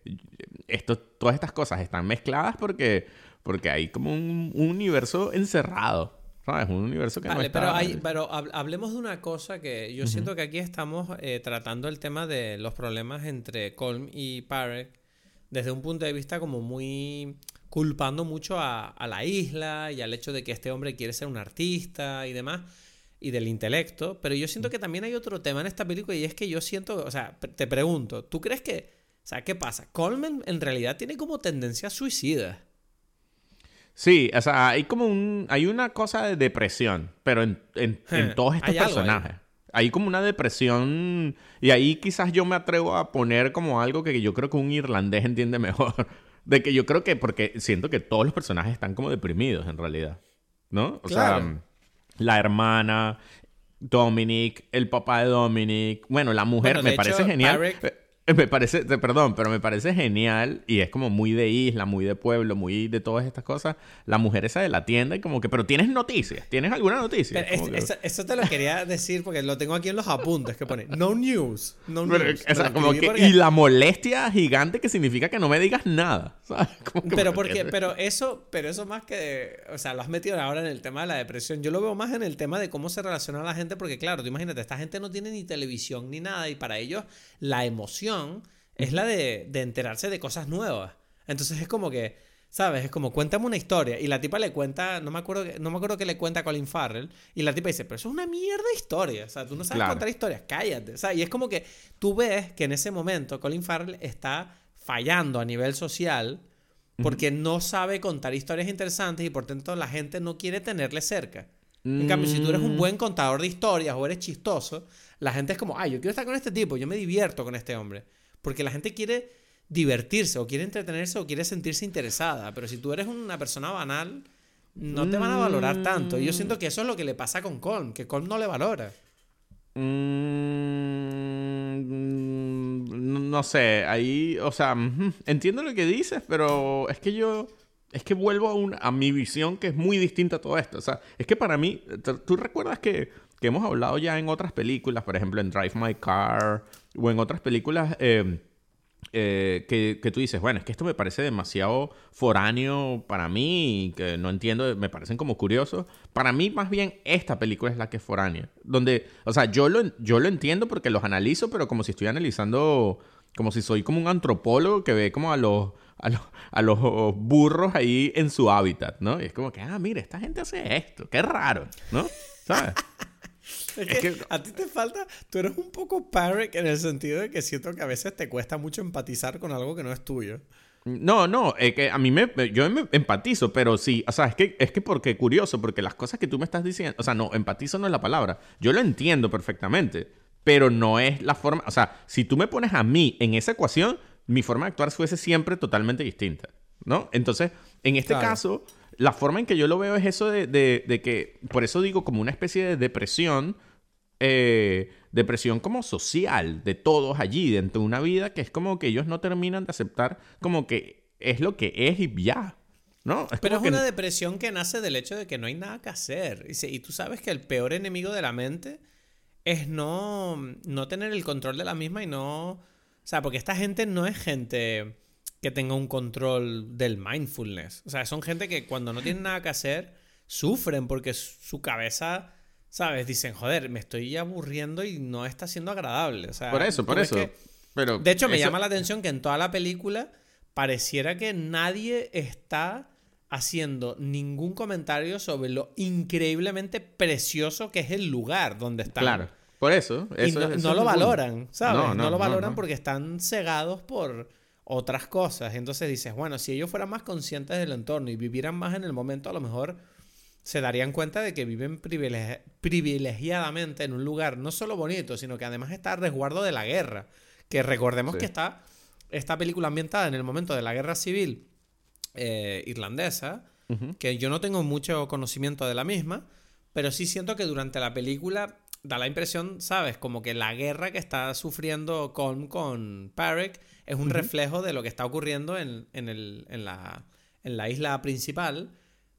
Esto, todas estas cosas están mezcladas porque. Porque hay como un, un universo encerrado. ¿Sabes? Un universo que no está... pero, hay, pero hablemos de una cosa que yo siento que aquí estamos eh, tratando el tema de los problemas entre Colm y Parek desde un punto de vista como muy culpando mucho a, la isla y al hecho de que este hombre quiere ser un artista y demás y del intelecto, pero yo siento que también hay otro tema en esta película y es que yo siento, o sea, te pregunto, ¿tú crees que, o sea, qué pasa? Coleman en realidad tiene como tendencia suicida. Sí, o sea, hay como un, hay una cosa de depresión, pero en, en, todos estos personajes. Hay como una depresión y ahí quizás yo me atrevo a poner como algo que yo creo que un irlandés entiende mejor. De que yo creo que, porque siento que todos los personajes están como deprimidos en realidad. ¿No? O sea, la hermana, Dominic, el papá de Dominic. Bueno, la mujer me parece genial. Me parece, perdón, pero me parece genial y es como muy de isla, muy de pueblo, muy de todas estas cosas. La mujer esa de la tienda y como que, pero tienes noticias, ¿tienes alguna noticia? eso, te lo quería decir porque lo tengo aquí en los apuntes que pone no news, no news. Y la molestia gigante que significa que no me digas nada, pero porque, pero eso, pero eso más que, o sea, lo has metido ahora en el tema de la depresión. Yo lo veo más en el tema de cómo se relaciona la gente porque claro, tú imagínate, esta gente no tiene ni televisión ni nada y para ellos la emoción es la de, enterarse de cosas nuevas. Entonces es como que, ¿sabes? Es como, cuéntame una historia. Y la tipa le cuenta, no me acuerdo, no me acuerdo que le cuenta a Colin Farrell. Y la tipa dice, pero eso es una mierda de historia. O sea, tú no sabes contar historias, cállate. O sea, y es como que tú ves que en ese momento Colin Farrell está fallando a nivel social porque no sabe contar historias interesantes y por tanto la gente no quiere tenerle cerca. En cambio, si tú eres un mm. buen contador de historias o eres chistoso, la gente es como, ay, yo quiero estar con este tipo, yo me divierto con este hombre. Porque la gente quiere divertirse o quiere entretenerse o quiere sentirse interesada. Pero si tú eres una persona banal, no te van a valorar tanto. Y yo siento que eso es lo que le pasa con Colm, que Colm no le valora. Mm, no sé, ahí, o sea, entiendo lo que dices, pero es que yo es que vuelvo a, un, a mi visión que es muy distinta a todo esto. O sea, es que para mí, tú recuerdas que, que hemos hablado ya en otras películas, por ejemplo en Drive My Car o en otras películas eh, eh, que, tú dices, bueno, es que esto me parece demasiado foráneo para mí que no entiendo, me parecen como curiosos. Para mí, más bien, esta película es la que es foránea. Donde, o sea, yo lo, yo lo entiendo porque los analizo, pero como si estoy analizando, como si soy como un antropólogo que ve como a los a los, burros ahí en su hábitat, ¿no? Y es como que, ah, mira, esta gente hace esto, qué raro, ¿no? ¿Sabes? es, que, a ti te falta, tú eres un poco parrot en el sentido de que siento que a veces te cuesta mucho empatizar con algo que no es tuyo. No, no, es que a mí me, yo me empatizo, pero sí, o sea, es que, es que porque curioso, porque las cosas que tú me estás diciendo, o sea, no, empatizo no es la palabra, yo lo entiendo perfectamente, pero no es la forma, o sea, si tú me pones a mí en esa ecuación, mi forma de actuar fuese siempre totalmente distinta, ¿no? Entonces, en este caso, la forma en que yo lo veo es eso de, de, que, por eso digo, como una especie de depresión, eh, depresión como social de todos allí, dentro de una vida que es como que ellos no terminan de aceptar como que es lo que es y ya. ¿No? Pero es una depresión que nace del hecho de que no hay nada que hacer. Y, y tú sabes que el peor enemigo de la mente es no, no tener el control de la misma y no sea, porque esta gente no es gente que tenga un control del mindfulness. O sea, son gente que cuando no tienen nada que hacer, sufren porque su cabeza, ¿sabes? Dicen, joder, me estoy aburriendo y no está siendo agradable. O sea, por eso, por eso. Pero de hecho, me llama la atención que en toda la película pareciera que nadie está haciendo ningún comentario sobre lo increíblemente precioso que es el lugar donde están. Claro. Por eso. no, lo valoran, ¿sabes? No, lo valoran porque están cegados por otras cosas. Entonces dices, bueno, si ellos fueran más conscientes del entorno y vivieran más en el momento, a lo mejor se darían cuenta de que viven privilegiadamente en un lugar no solo bonito, sino que además está a resguardo de la guerra. Que recordemos que está esta película ambientada en el momento de la guerra civil eh, irlandesa, que yo no tengo mucho conocimiento de la misma, pero sí siento que durante la película da la impresión, ¿sabes? Como que la guerra que está sufriendo con, con Parek es un reflejo de lo que está ocurriendo en, el, en, la, en la isla principal.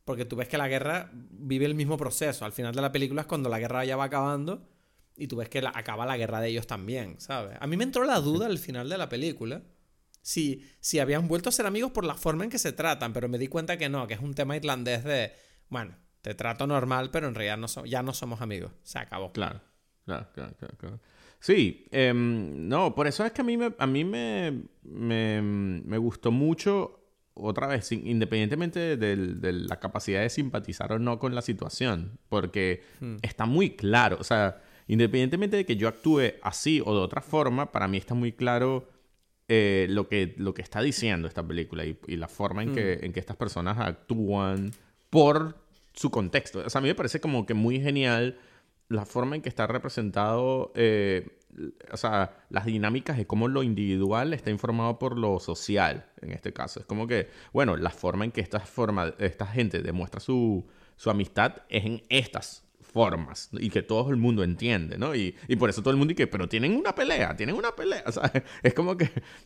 Porque tú ves que la guerra vive el mismo proceso. Al final de la película es cuando la guerra ya va acabando y tú ves que acaba la guerra de ellos también, ¿sabes? A mí me entró la duda al final de la película si, si habían vuelto a ser amigos por la forma en que se tratan, pero me di cuenta que no, que es un tema irlandés de, bueno, te trato normal, pero en realidad no ya no somos amigos. Se acabó. Claro, claro, claro, claro. Sí, em, no, por eso es que a mí me, a mí me, me, gustó mucho, otra vez, independientemente de, la capacidad de simpatizar o no con la situación, porque hmm. está muy claro, o sea, independientemente de que yo actúe así o de otra forma, para mí está muy claro eh, lo, que, lo que está diciendo esta película y, la forma en, que, hmm. en que estas personas actúan por su contexto. O sea, a mí me parece como que muy genial la forma en que está representado, eh, o sea, las dinámicas de cómo lo individual está informado por lo social, en este caso. Es como que, bueno, la forma en que esta, forma, esta gente demuestra su, su amistad es en estas formas y que todo el mundo entiende, ¿no? Y, y, por eso todo el mundo dice, pero tienen una pelea, tienen una pelea, o sea, es como que,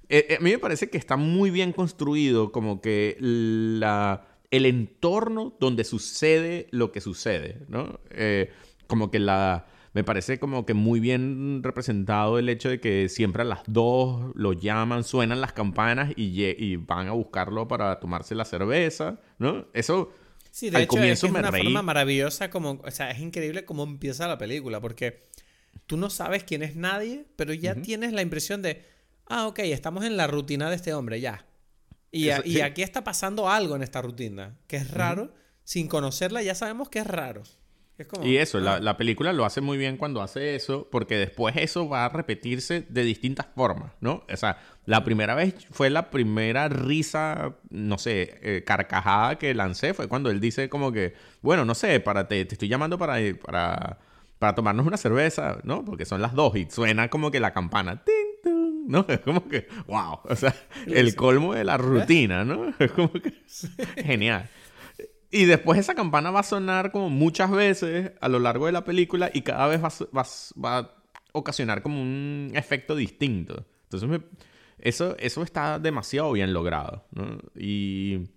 eh, eh, a mí me parece que está muy bien construido como que la, el entorno donde sucede lo que sucede, ¿no? Eh, como que la... Me parece como que muy bien representado el hecho de que siempre a las dos lo llaman, suenan las campanas y, y van a buscarlo para tomarse la cerveza, ¿no? Eso... Sí, de hecho, es, una forma maravillosa como, o sea, es increíble cómo empieza la película, porque tú no sabes quién es nadie, pero ya tienes la impresión de, ah, ok, estamos en la rutina de este hombre, ya. Y, y aquí está pasando algo en esta rutina, que es raro, sin conocerla ya sabemos que es raro. Y eso, la, la, película lo hace muy bien cuando hace eso, porque después eso va a repetirse de distintas formas, ¿no? O sea, la primera vez fue la primera risa, no sé, eh, carcajada que lancé, fue cuando él dice como que, bueno, no sé, para te, te estoy llamando para, para, para tomarnos una cerveza, ¿no? Porque son las dos y suena como que la campana, ¡ting, ¿no? Es como que, wow, o sea, el colmo de la rutina, ¿no? Es como que, genial. Y después esa campana va a sonar como muchas veces a lo largo de la película y cada vez va, va, a ocasionar como un efecto distinto. Entonces eso, eso está demasiado bien logrado. ¿no? Y,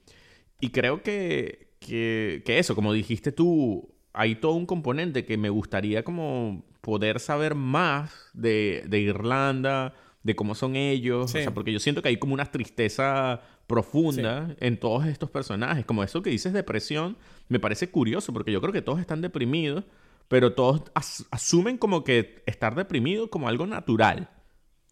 y, creo que, que, que, eso, como dijiste tú, hay todo un componente que me gustaría como poder saber más de, de Irlanda, de cómo son ellos. O sea, porque yo siento que hay como una tristeza profunda en todos estos personajes. Como eso que dices depresión, me parece curioso porque yo creo que todos están deprimidos, pero todos asumen como que estar deprimido como algo natural.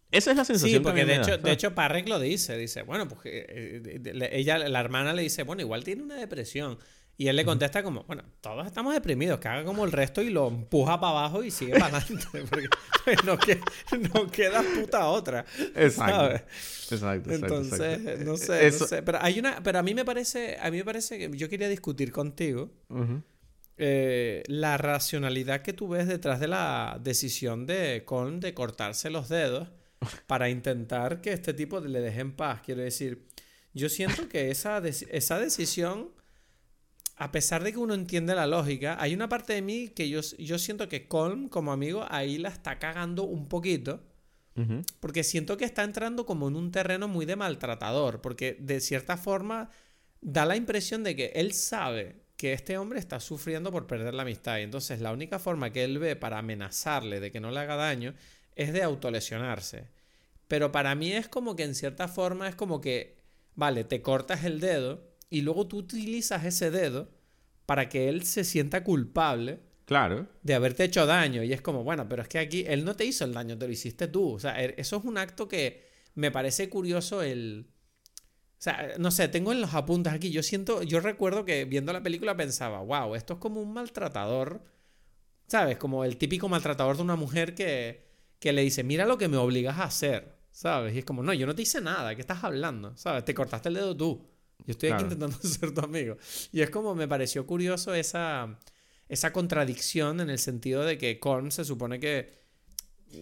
Esa es la sensación sí, porque de, hecho, de hecho Parrek lo dice, dice, bueno, pues eh, eh, ella, la hermana le dice, bueno, igual tiene una depresión. Y él le contesta como, bueno, todos estamos deprimidos, que haga como el resto y lo empuja para abajo y sigue para adelante, porque no, queda, puta otra. Exacto. Exacto, Entonces, no sé, no sé. Pero hay una, pero a mí me parece, a mí me parece que yo quería discutir contigo eh, la racionalidad que tú ves detrás de la decisión de Con de cortarse los dedos para intentar que este tipo le deje en paz. Quiero decir, yo siento que esa, esa decisión a pesar de que uno entiende la lógica, hay una parte de mí que yo, yo siento que Colm, como amigo, ahí la está cagando un poquito. Porque siento que está entrando como en un terreno muy de maltratador. Porque de cierta forma da la impresión de que él sabe que este hombre está sufriendo por perder la amistad. Y entonces la única forma que él ve para amenazarle de que no le haga daño es de autolesionarse. Pero para mí es como que en cierta forma es como que, vale, te cortas el dedo y luego tú utilizas ese dedo para que él se sienta culpable claro. de haberte hecho daño. Y es como, bueno, pero es que aquí él no te hizo el daño, te lo hiciste tú. O sea, er, eso es un acto que me parece curioso el... O sea, no sé, tengo en los apuntes aquí, yo siento, yo recuerdo que viendo la película pensaba, wow, esto es como un maltratador, ¿sabes? Como el típico maltratador de una mujer que, que le dice, mira lo que me obligas a hacer, ¿sabes? Y es como, no, yo no te hice nada, ¿qué estás hablando? ¿Sabes? Te cortaste el dedo tú. Yo estoy aquí intentando ser tu amigo. Y es como me pareció curioso esa, esa contradicción en el sentido de que Korn se supone que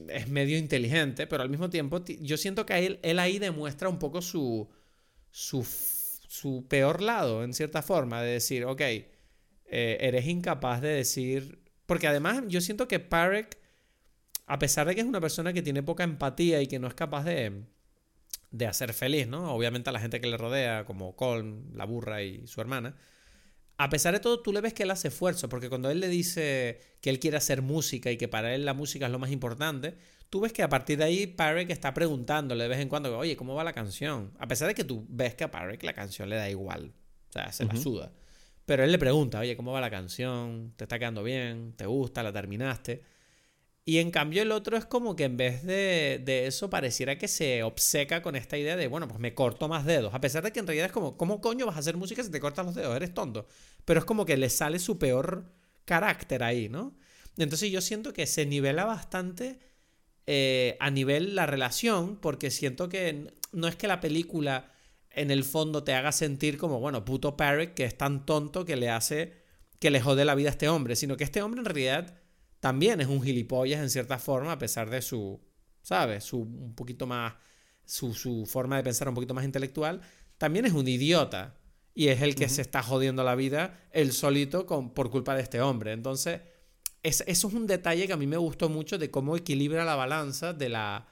es medio inteligente, pero al mismo tiempo yo siento que él, él ahí demuestra un poco su, su, su, peor lado, en cierta forma, de decir, ok, eh, eres incapaz de decir... Porque además yo siento que Parek, a pesar de que es una persona que tiene poca empatía y que no es capaz de de hacer feliz, ¿no? Obviamente a la gente que le rodea, como Colm, la burra y su hermana. A pesar de todo, tú le ves que él hace esfuerzo, porque cuando él le dice que él quiere hacer música y que para él la música es lo más importante, tú ves que a partir de ahí Parek está preguntándole de vez en cuando, oye, ¿cómo va la canción? A pesar de que tú ves que a Parek la canción le da igual, o sea, se la suda. Pero él le pregunta, oye, ¿cómo va la canción? ¿Te está quedando bien? ¿Te gusta? ¿La terminaste? Y en cambio el otro es como que en vez de, de, eso pareciera que se obseca con esta idea de, bueno, pues me corto más dedos. A pesar de que en realidad es como, ¿cómo coño vas a hacer música si te cortas los dedos? Eres tonto. Pero es como que le sale su peor carácter ahí, ¿no? Entonces yo siento que se nivela bastante eh, a nivel la relación, porque siento que no es que la película en el fondo te haga sentir como, bueno, puto Parrot que es tan tonto que le hace, que le jode la vida a este hombre, sino que este hombre en realidad también es un gilipollas en cierta forma, a pesar de su, ¿sabes? Su un poquito más, su, su forma de pensar un poquito más intelectual, también es un idiota. Y es el que se está jodiendo la vida él solito con, por culpa de este hombre. Entonces, eso es un detalle que a mí me gustó mucho de cómo equilibra la balanza de la,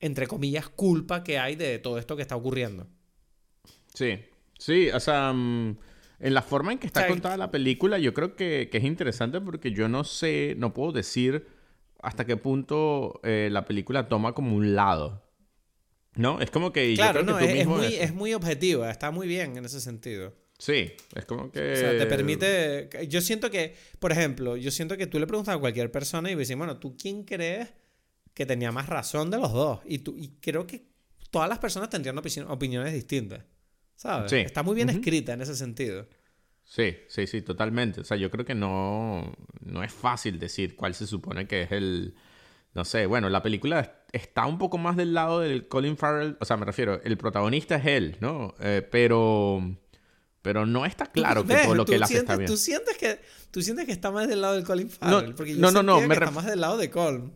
entre comillas, culpa que hay de todo esto que está ocurriendo. Sí, sí, o sea, mm, en la forma en que está contada la película, yo creo que, es interesante porque yo no sé, no puedo decir hasta qué punto eh, la película toma como un lado. ¿No? Es como que. Claro, no, es, muy, es muy objetiva, está muy bien en ese sentido. Sí, es como que... O sea, te permite... Yo siento que, por ejemplo, yo siento que tú le preguntas a cualquier persona y dices, bueno, ¿tú quién crees que tenía más razón de los dos? Y, tú, y creo que todas las personas tendrían opiniones distintas. ¿Sabes? Sí. Está muy bien escrita en ese sentido. Sí, sí, sí, totalmente. O sea, yo creo que no, no es fácil decir cuál se supone que es el... No sé, bueno, la película está un poco más del lado del Colin Farrell. O sea, me refiero, el protagonista es él, ¿no? Eh, pero pero no está claro que todo lo que él hace está bien. ¿tú sientes, que, ¿Tú sientes que está más del lado del Colin Farrell? No, porque yo no, no, no, me está más del lado de Colm.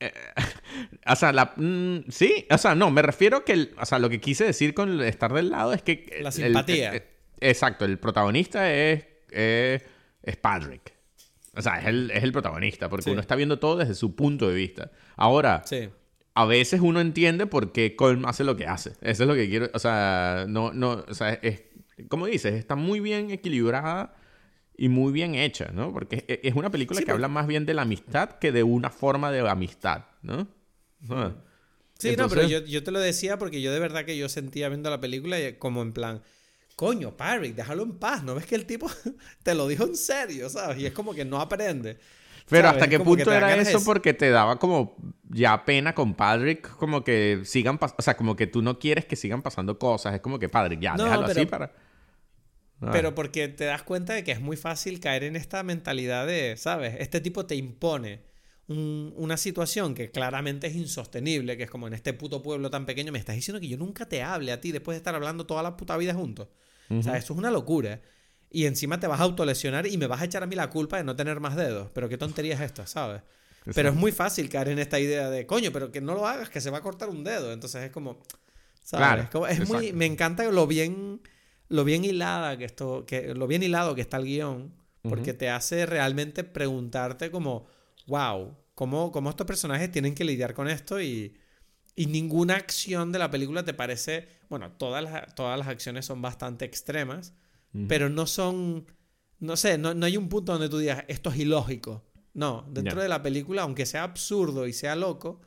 Eh, o sea, la, mm, sí, o sea, no, me refiero que, o sea, lo que quise decir con estar del lado es que... La simpatía. exacto, el protagonista es, es, Patrick. O sea, es el, es el protagonista, porque uno está viendo todo desde su punto de vista. Ahora, sí. a veces uno entiende por qué Colm hace lo que hace. Eso es lo que quiero, o sea, no, no, o sea, es, como dices, está muy bien equilibrada y muy bien hecha, ¿no? Porque es una película que habla más bien de la amistad que de una forma de amistad, ¿no? Sí, no, pero yo, te lo decía porque yo de verdad que yo sentía viendo la película como en plan, coño, Parry, déjalo en paz, ¿no ves que el tipo te lo dijo en serio, ¿sabes? Y es como que no aprende. Pero hasta qué punto era eso porque te daba como ya pena con Patrick, como que sigan, o sea, como que tú no quieres que sigan pasando cosas, es como que Patrick, ya, déjalo así para... Ah. Pero porque te das cuenta de que es muy fácil caer en esta mentalidad de, ¿sabes? Este tipo te impone una situación que claramente es insostenible, que es como en este puto pueblo tan pequeño, me estás diciendo que yo nunca te hable a ti después de estar hablando toda la puta vida juntos. O sea, eso es una locura. Y encima te vas a autolesionar y me vas a echar a mí la culpa de no tener más dedos. Pero qué tontería es esta, ¿sabes? Pero es muy fácil caer en esta idea de, coño, pero que no lo hagas, que se va a cortar un dedo. Entonces es como, ¿sabes? es, muy, me encanta lo bien lo bien hilada que esto, que, lo bien hilado que está el guion, porque te hace realmente preguntarte como, wow, ¿cómo, cómo estos personajes tienen que lidiar con esto y, y ninguna acción de la película te parece, bueno, todas las, todas las acciones son bastante extremas, pero no son, no sé, no, hay un punto donde tú digas, esto es ilógico. No, dentro de la película, aunque sea absurdo y sea loco,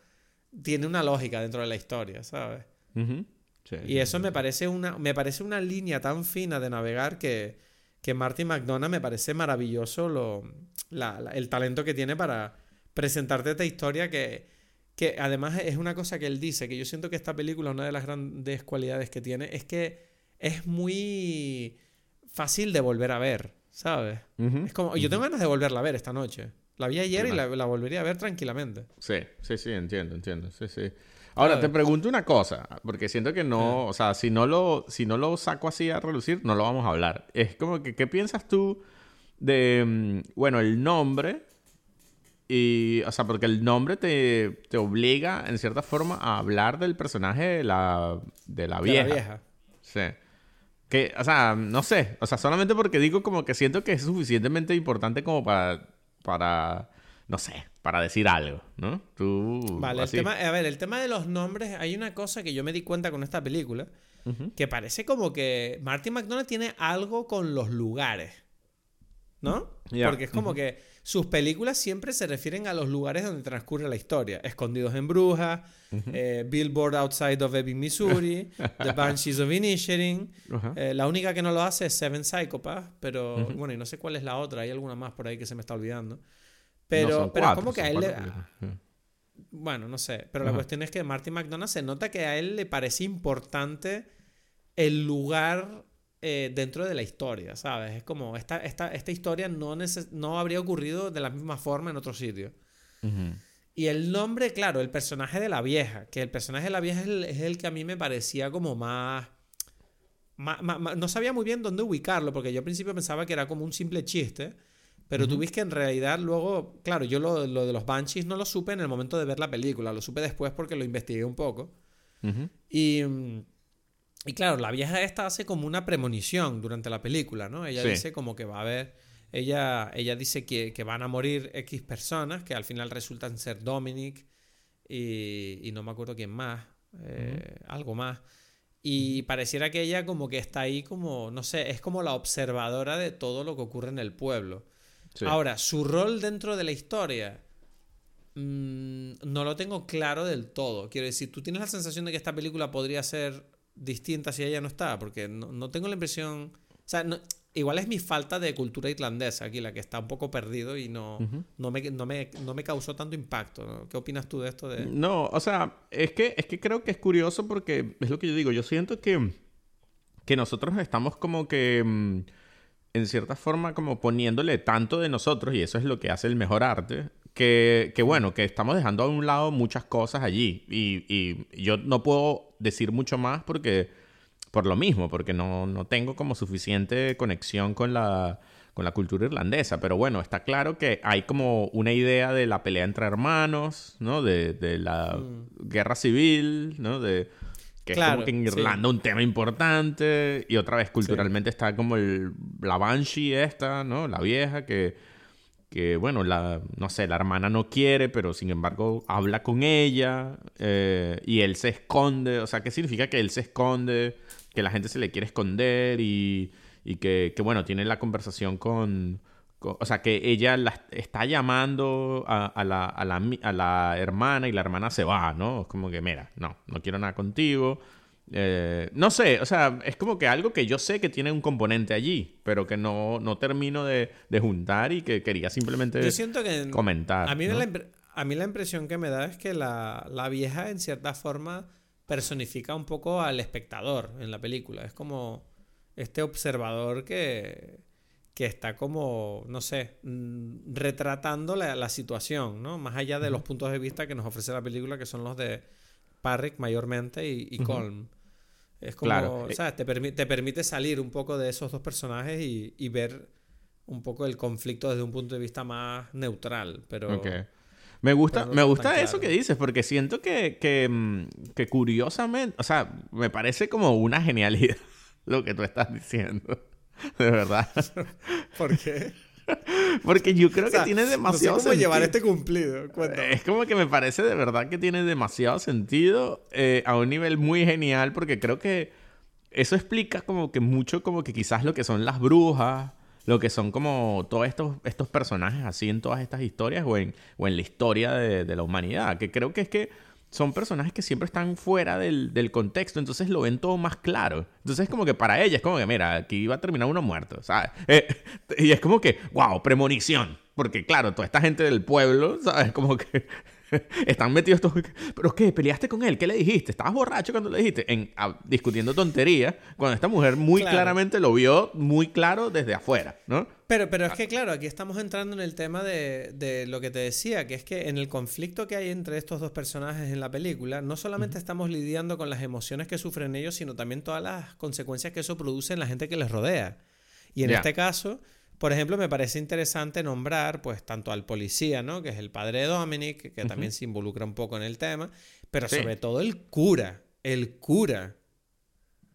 tiene una lógica dentro de la historia, ¿sabes? Y eso me parece una, me parece una línea tan fina de navegar que, que Martin McDonough me parece maravilloso lo, el talento que tiene para presentarte esta historia que, que además es una cosa que él dice, que yo siento que esta película, una de las grandes cualidades que tiene, es que es muy fácil de volver a ver, ¿sabes? Es como, yo tengo ganas de volverla a ver esta noche. La vi ayer y la, la, volvería a ver tranquilamente. Sí, sí, sí, entiendo, entiendo. Sí, sí. Ahora, te pregunto una cosa, porque siento que no, o sea, si no lo, si no lo saco así a relucir, no lo vamos a hablar. Es como que, ¿qué piensas tú de, mm, bueno, el nombre? Y, o sea, porque el nombre te, te obliga, en cierta forma, a hablar del personaje de la, de la vieja. De la vieja. Sí. Que, o sea, no sé. O sea, solamente porque digo como que siento que es suficientemente importante como para, para no sé, para decir algo, ¿no? Tú, vale, el tema, a ver, el tema de los nombres, hay una cosa que yo me di cuenta con esta película, que parece como que Martin McDonald tiene algo con los lugares. ¿no? Porque es como que sus películas siempre se refieren a los lugares donde transcurre la historia. Escondidos en Brujas, eh, Billboard Outside of Ebbing, Missouri, The Banshees of Inisherin. Eh, la única que no lo hace es Seven Psychopaths, pero bueno, y no sé cuál es la otra, hay alguna más por ahí que se me está olvidando. Pero, pero como que a él le... Bueno, no sé, pero la cuestión es que Martin McDonagh se nota que a él le parece importante el lugar eh, dentro de la historia, ¿sabes? Es como, esta, esta, esta historia no, no habría ocurrido de la misma forma en otro sitio. Y el nombre, claro, el personaje de la vieja, que el personaje de la vieja es el, que a mí me parecía como más, No sabía muy bien dónde ubicarlo, porque yo al principio pensaba que era como un simple chiste, pero tú ves que en realidad luego, claro, yo lo, lo, de los Banshees no lo supe en el momento de ver la película, lo supe después porque lo investigué un poco. Y mm, y claro, la vieja esta hace como una premonición durante la película, ¿no? Ella dice como que va a haber... Ella, ella dice que, van a morir X personas, que al final resultan ser Dominic y, no me acuerdo quién más, eh, algo más. Y pareciera que ella como que está ahí como, no sé, es como la observadora de todo lo que ocurre en el pueblo. Ahora, su rol dentro de la historia mm, no lo tengo claro del todo. Quiero decir, ¿tú tienes la sensación de que esta película podría ser distinta si ella no está, porque no, tengo la impresión, o sea, igual es mi falta de cultura irlandesa aquí la que está un poco perdido y no, no, me, no, me, causó tanto impacto. ¿Qué opinas tú de esto? De... No, o sea, es que, es que creo que es curioso porque es lo que yo digo, yo siento que, que nosotros estamos como que... En cierta forma como poniéndole tanto de nosotros, y eso es lo que hace el mejor arte, que, que, bueno, que estamos dejando a un lado muchas cosas allí. Y, y, yo no puedo decir mucho más porque, por lo mismo, porque no, no tengo como suficiente conexión con la, con la cultura irlandesa. Pero bueno, está claro que hay como una idea de la pelea entre hermanos, ¿no? De, de la mm. guerra civil, ¿no? De, que es como que en Irlanda un tema importante. Y otra vez culturalmente está como el, la Banshee esta, ¿no? La vieja que que bueno, la, no sé, la hermana no quiere, pero sin embargo habla con ella eh, y él se esconde, o sea, ¿qué significa que él se esconde? Que la gente se le quiere esconder y, y que, que, bueno, tiene la conversación con, o sea, que ella la está llamando a, a, la, a, la, a la hermana y la hermana se va, ¿no? Es como que, mira, no, no quiero nada contigo. Eh, no sé, o sea, es como que algo que yo sé que tiene un componente allí, pero que no, no termino de, juntar y que quería simplemente yo siento que comentar. A mí, la, a mí la impresión que me da es que la, la, vieja, en cierta forma, personifica un poco al espectador en la película. Es como este observador que, que está como, no sé, mm, retratando la, la situación, ¿no? Más allá de los puntos de vista que nos ofrece la película, que son los de Parrick mayormente y, y Colm. Es como, claro. ¿sabes? Te, te, permite salir un poco de esos dos personajes y, ver un poco el conflicto desde un punto de vista más neutral. Pero. Me gusta, me gusta eso que dices, porque siento que, que, mm, que, curiosamente, o sea, me parece como una genialidad lo que tú estás diciendo. De verdad. ¿Por qué? Porque yo creo que tiene demasiado no sé cómo llevar este cumplido. Es como que me parece de verdad que tiene demasiado sentido eh, a un nivel muy genial porque creo que eso explica como que mucho como que quizás lo que son las brujas, lo que son como todos estos, estos personajes así en todas estas historias o en, o en la historia de, de la humanidad. Que creo que es que son personajes que siempre están fuera del, del, contexto, entonces lo ven todo más claro. Entonces es como que para ella es como que, mira, aquí va a terminar uno muerto, ¿sabes? Eh, y es como que, wow, premonición. Porque claro, toda esta gente del pueblo, ¿sabes? Como que Están metidos todos. ¿Pero qué? ¿Peleaste con él? ¿Qué le dijiste? ¿Estabas borracho cuando le dijiste? En, discutiendo tonterías, cuando esta mujer muy claramente lo vio muy claro desde afuera, ¿no? Pero, pero es que, claro, aquí estamos entrando en el tema de, de, lo que te decía, que es que en el conflicto que hay entre estos dos personajes en la película, no solamente estamos lidiando con las emociones que sufren ellos, sino también todas las consecuencias que eso produce en la gente que les rodea. Y en este caso, por ejemplo, me parece interesante nombrar, pues, tanto al policía, ¿no? Que es el padre de Dominic, que también se involucra un poco en el tema, pero sobre todo el cura, el cura.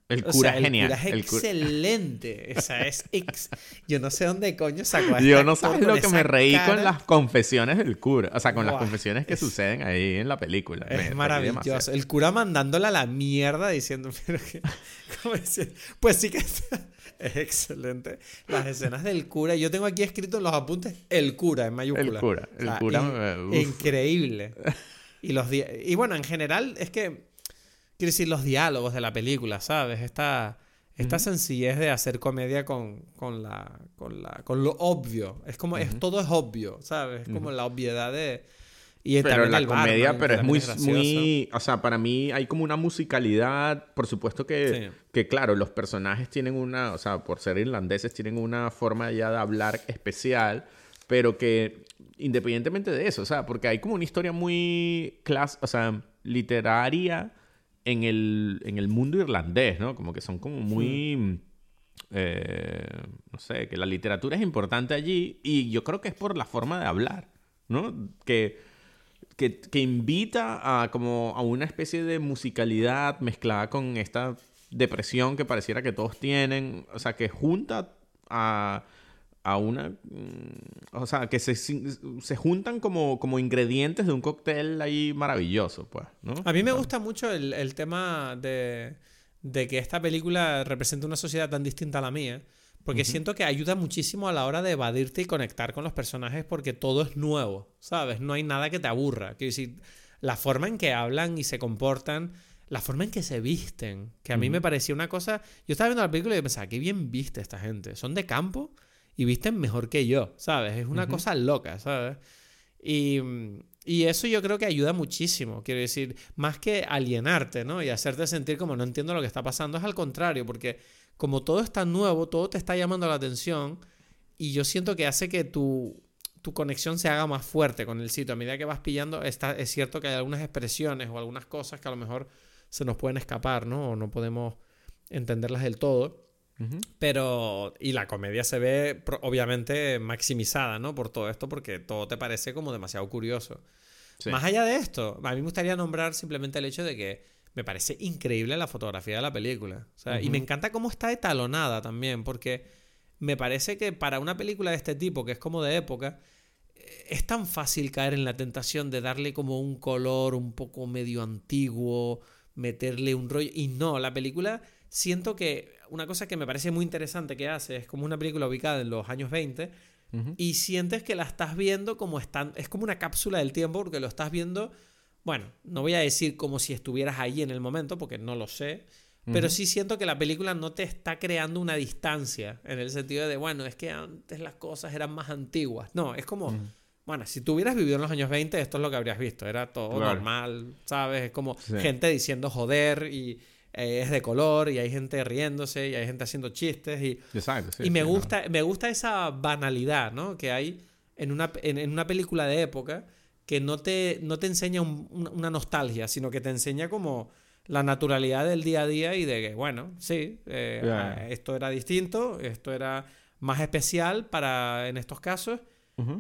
El cura es genial. El cura es excelente. O sea, es Yo no sé dónde coño sacó a Yo no sé lo que me reí con las confesiones del cura. O sea, con las confesiones que suceden ahí en la película. Es maravilloso. El cura mandándola a la mierda diciendo, pero que... Pues sí que es excelente. Las escenas del cura. Yo tengo aquí escrito en los apuntes el cura en mayúscula. El cura. El cura. increíble. Y, los y bueno, en general es que quiero decir, los diálogos de la película, ¿sabes? Esta, esta sencillez de hacer comedia con, con, la, con, la, con lo obvio. Es como, es, todo es obvio, ¿sabes? Es como la obviedad de... Y pero la comedia, pero es muy, muy, o sea, para mí hay como una musicalidad, por supuesto que, que, claro, los personajes tienen una, o sea, por ser irlandeses, tienen una forma ya de hablar especial, pero que independientemente de eso, o sea, porque hay como una historia muy, clas o sea, literaria, en el, en el mundo irlandés, ¿no? Como que son como muy... Eh, no sé, que la literatura es importante allí y yo creo que es por la forma de hablar, ¿no? Que, que, que invita a como a una especie de musicalidad mezclada con esta depresión que pareciera que todos tienen, o sea, que junta a a una... Mm, o sea, que se, se juntan como, como ingredientes de un cóctel ahí maravilloso, pues, ¿no? A mí me gusta mucho el, el tema de, de, que esta película representa una sociedad tan distinta a la mía, porque siento que ayuda muchísimo a la hora de evadirte y conectar con los personajes porque todo es nuevo, ¿sabes? No hay nada que te aburra. Quiero decir, la forma en que hablan y se comportan la forma en que se visten, que a mí me parecía una cosa... Yo estaba viendo la película y pensaba, qué bien viste esta gente. Son de campo y visten mejor que yo, ¿sabes? Es una cosa loca, ¿sabes? Y, y, eso yo creo que ayuda muchísimo, quiero decir, más que alienarte, ¿no? Y hacerte sentir como no entiendo lo que está pasando, es al contrario, porque como todo está nuevo, todo te está llamando la atención y yo siento que hace que tu, tu conexión se haga más fuerte con el sitio. A medida que vas pillando, está, es cierto que hay algunas expresiones o algunas cosas que a lo mejor se nos pueden escapar, ¿no? O no podemos entenderlas del todo. Pero, y la comedia se ve obviamente maximizada, ¿no? Por todo esto, porque todo te parece como demasiado curioso. Más allá de esto, a mí me gustaría nombrar simplemente el hecho de que me parece increíble la fotografía de la película. Y me encanta cómo está etalonada también, porque me parece que para una película de este tipo, que es como de época, es tan fácil caer en la tentación de darle como un color un poco medio antiguo, meterle un rollo. Y no, la película siento que una cosa que me parece muy interesante que hace es como una película ubicada en los años 20 y sientes que la estás viendo como están, es como una cápsula del tiempo porque lo estás viendo, bueno, no voy a decir como si estuvieras ahí en el momento porque no lo sé, pero sí siento que la película no te está creando una distancia en el sentido de, bueno, es que antes las cosas eran más antiguas. No, es como, bueno, si tú hubieras vivido en los años 20, esto es lo que habrías visto. Era todo normal, ¿sabes? Es como gente diciendo joder y eh, es de color y hay gente riéndose y hay gente haciendo chistes y, y me, gusta, me gusta esa banalidad ¿no? que hay en una, en, una película de época que no te, no te enseña una nostalgia, sino que te enseña como la naturalidad del día a día y de que, bueno, sí, eh, ah, esto era distinto, esto era más especial para en estos casos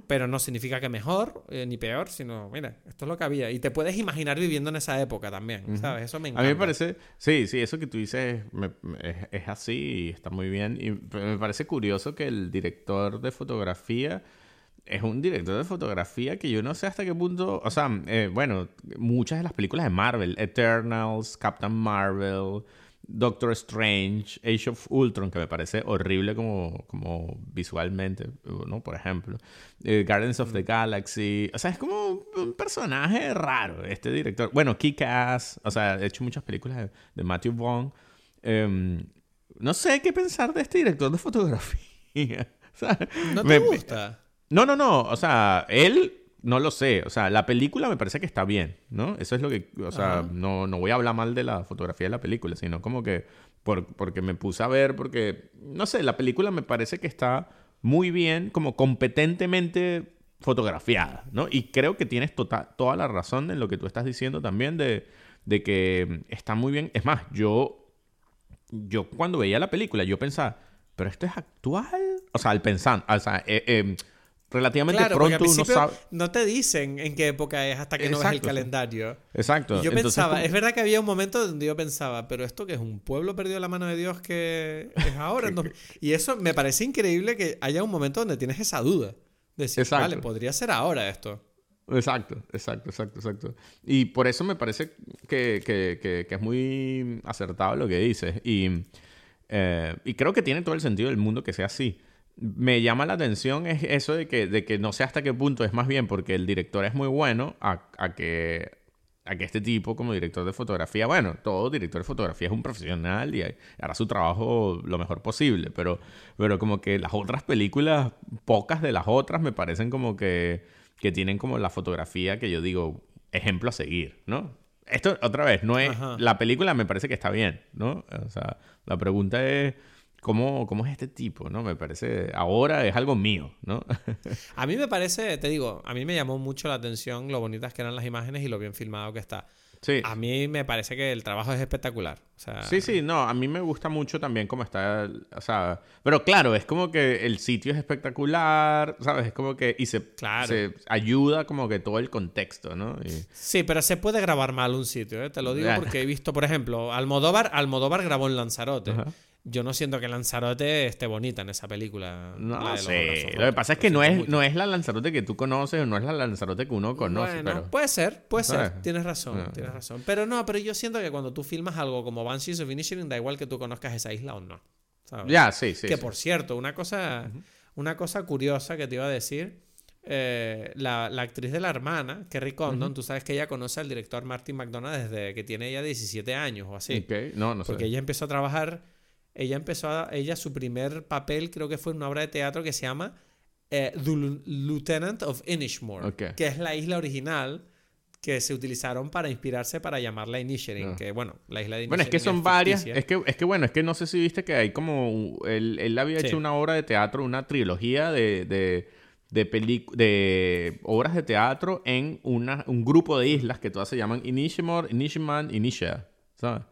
pero no significa que mejor eh, ni peor, sino, mira, esto es lo que había. Y te puedes imaginar viviendo en esa época también, ¿sabes? Eso me encanta. A mí me parece, sí, sí, eso que tú dices es, así y está muy bien. Y me parece curioso que el director de fotografía es un director de fotografía que yo no sé hasta qué punto, o sea, eh, bueno, muchas de las películas de Marvel, Eternals, Captain Marvel, Doctor Strange, Age of Ultron, que me parece horrible como, como visualmente, ¿no? Por ejemplo. Eh, Guardians of the mm. Galaxy. O sea, es como un personaje raro este director. Bueno, Kick-Ass. O sea, he hecho muchas películas de, Matthew Vaughn. Em, no sé qué pensar de este director de fotografía. ¿No te gusta? No, no, no. O sea, él no lo sé. O sea, la película me parece que está bien, ¿no? Eso es lo que... O sea, no, no voy a hablar mal de la fotografía de la película, sino como que... Por, porque me puse a ver, porque... No sé, la película me parece que está muy bien, como competentemente fotografiada, ¿no? Y creo que tienes tota-, toda la razón en lo que tú estás diciendo también de, de que está muy bien. Es más, yo... Yo cuando veía la película, yo pensaba, pero esto es actual. O sea, al pensar, o sea, eh, eh, relativamente pronto uno sabe. No te dicen en qué época es hasta que no ves el calendario. Exacto. yo pensaba, es verdad que había un momento donde yo pensaba, pero esto que es un pueblo perdido en la mano de Dios que es ahora. y eso me parece increíble que haya un momento donde tienes esa duda. De decir, vale, podría ser ahora esto. Exacto, exacto, exacto, exacto. Y por eso me parece que, que, que, es muy acertado lo que dices. Y, eh, y creo que tiene todo el sentido del mundo que sea así me llama la atención es eso de que, de que no sé hasta qué punto es más bien porque el director es muy bueno a, que, a que este tipo como director de fotografía, bueno, todo director de fotografía es un profesional y hará su trabajo lo mejor posible, pero, pero como que las otras películas, pocas de las otras me parecen como que, que tienen como la fotografía que yo digo, ejemplo a seguir, ¿no? Esto otra vez, no es... La película me parece que está bien, ¿no? O sea, la pregunta es ¿Cómo, ¿Cómo, es este tipo? ¿no? Me parece, ahora es algo mío, ¿no? a mí me parece, te digo, a mí me llamó mucho la atención lo bonitas que eran las imágenes y lo bien filmado que está. Sí. A mí me parece que el trabajo es espectacular. Sí, sí, no, a mí me gusta mucho también cómo está, o sea, pero claro, es como que el sitio es espectacular, ¿sabes? Es como que, y se, se ayuda como que todo el contexto, ¿no? Sí, pero se puede grabar mal un sitio, ¿eh? te lo digo porque he visto, por ejemplo, Almodóvar, Almodóvar grabó en Lanzarote. Yo no siento que Lanzarote esté bonita en esa película. No sé. Lo que pasa es que no es, no es la Lanzarote que tú conoces o no es la Lanzarote que uno conoce. Bueno, puede ser, puede ser. Tienes razón, tienes razón. Pero no, pero yo siento que cuando tú filmas algo como Banshees of Inisherin, da igual que tú conozcas esa isla o no. Ya, sí, sí. Que por cierto, una cosa, una cosa curiosa que te iba a decir. Eh, la, actriz de la hermana, Kerry Condon, tú sabes que ella conoce al director Martin McDonagh desde que tiene ella 17 años o así. Okay. No, no Porque ella empezó a trabajar ella empezó a, ella su primer papel creo que fue en una obra de teatro que se llama eh, The Lieutenant of Inishmore, que es la isla original que se utilizaron para inspirarse para llamarla Inisherin, ah. que bueno, la isla de Bueno, es que son varias, es que, es que bueno, es que no sé si viste que hay como, él, él había hecho una obra de teatro, una trilogía de, de, de, de obras de teatro en una, un grupo de islas que todas se llaman Inishmore, Inishiman, Inisha, ¿sabes?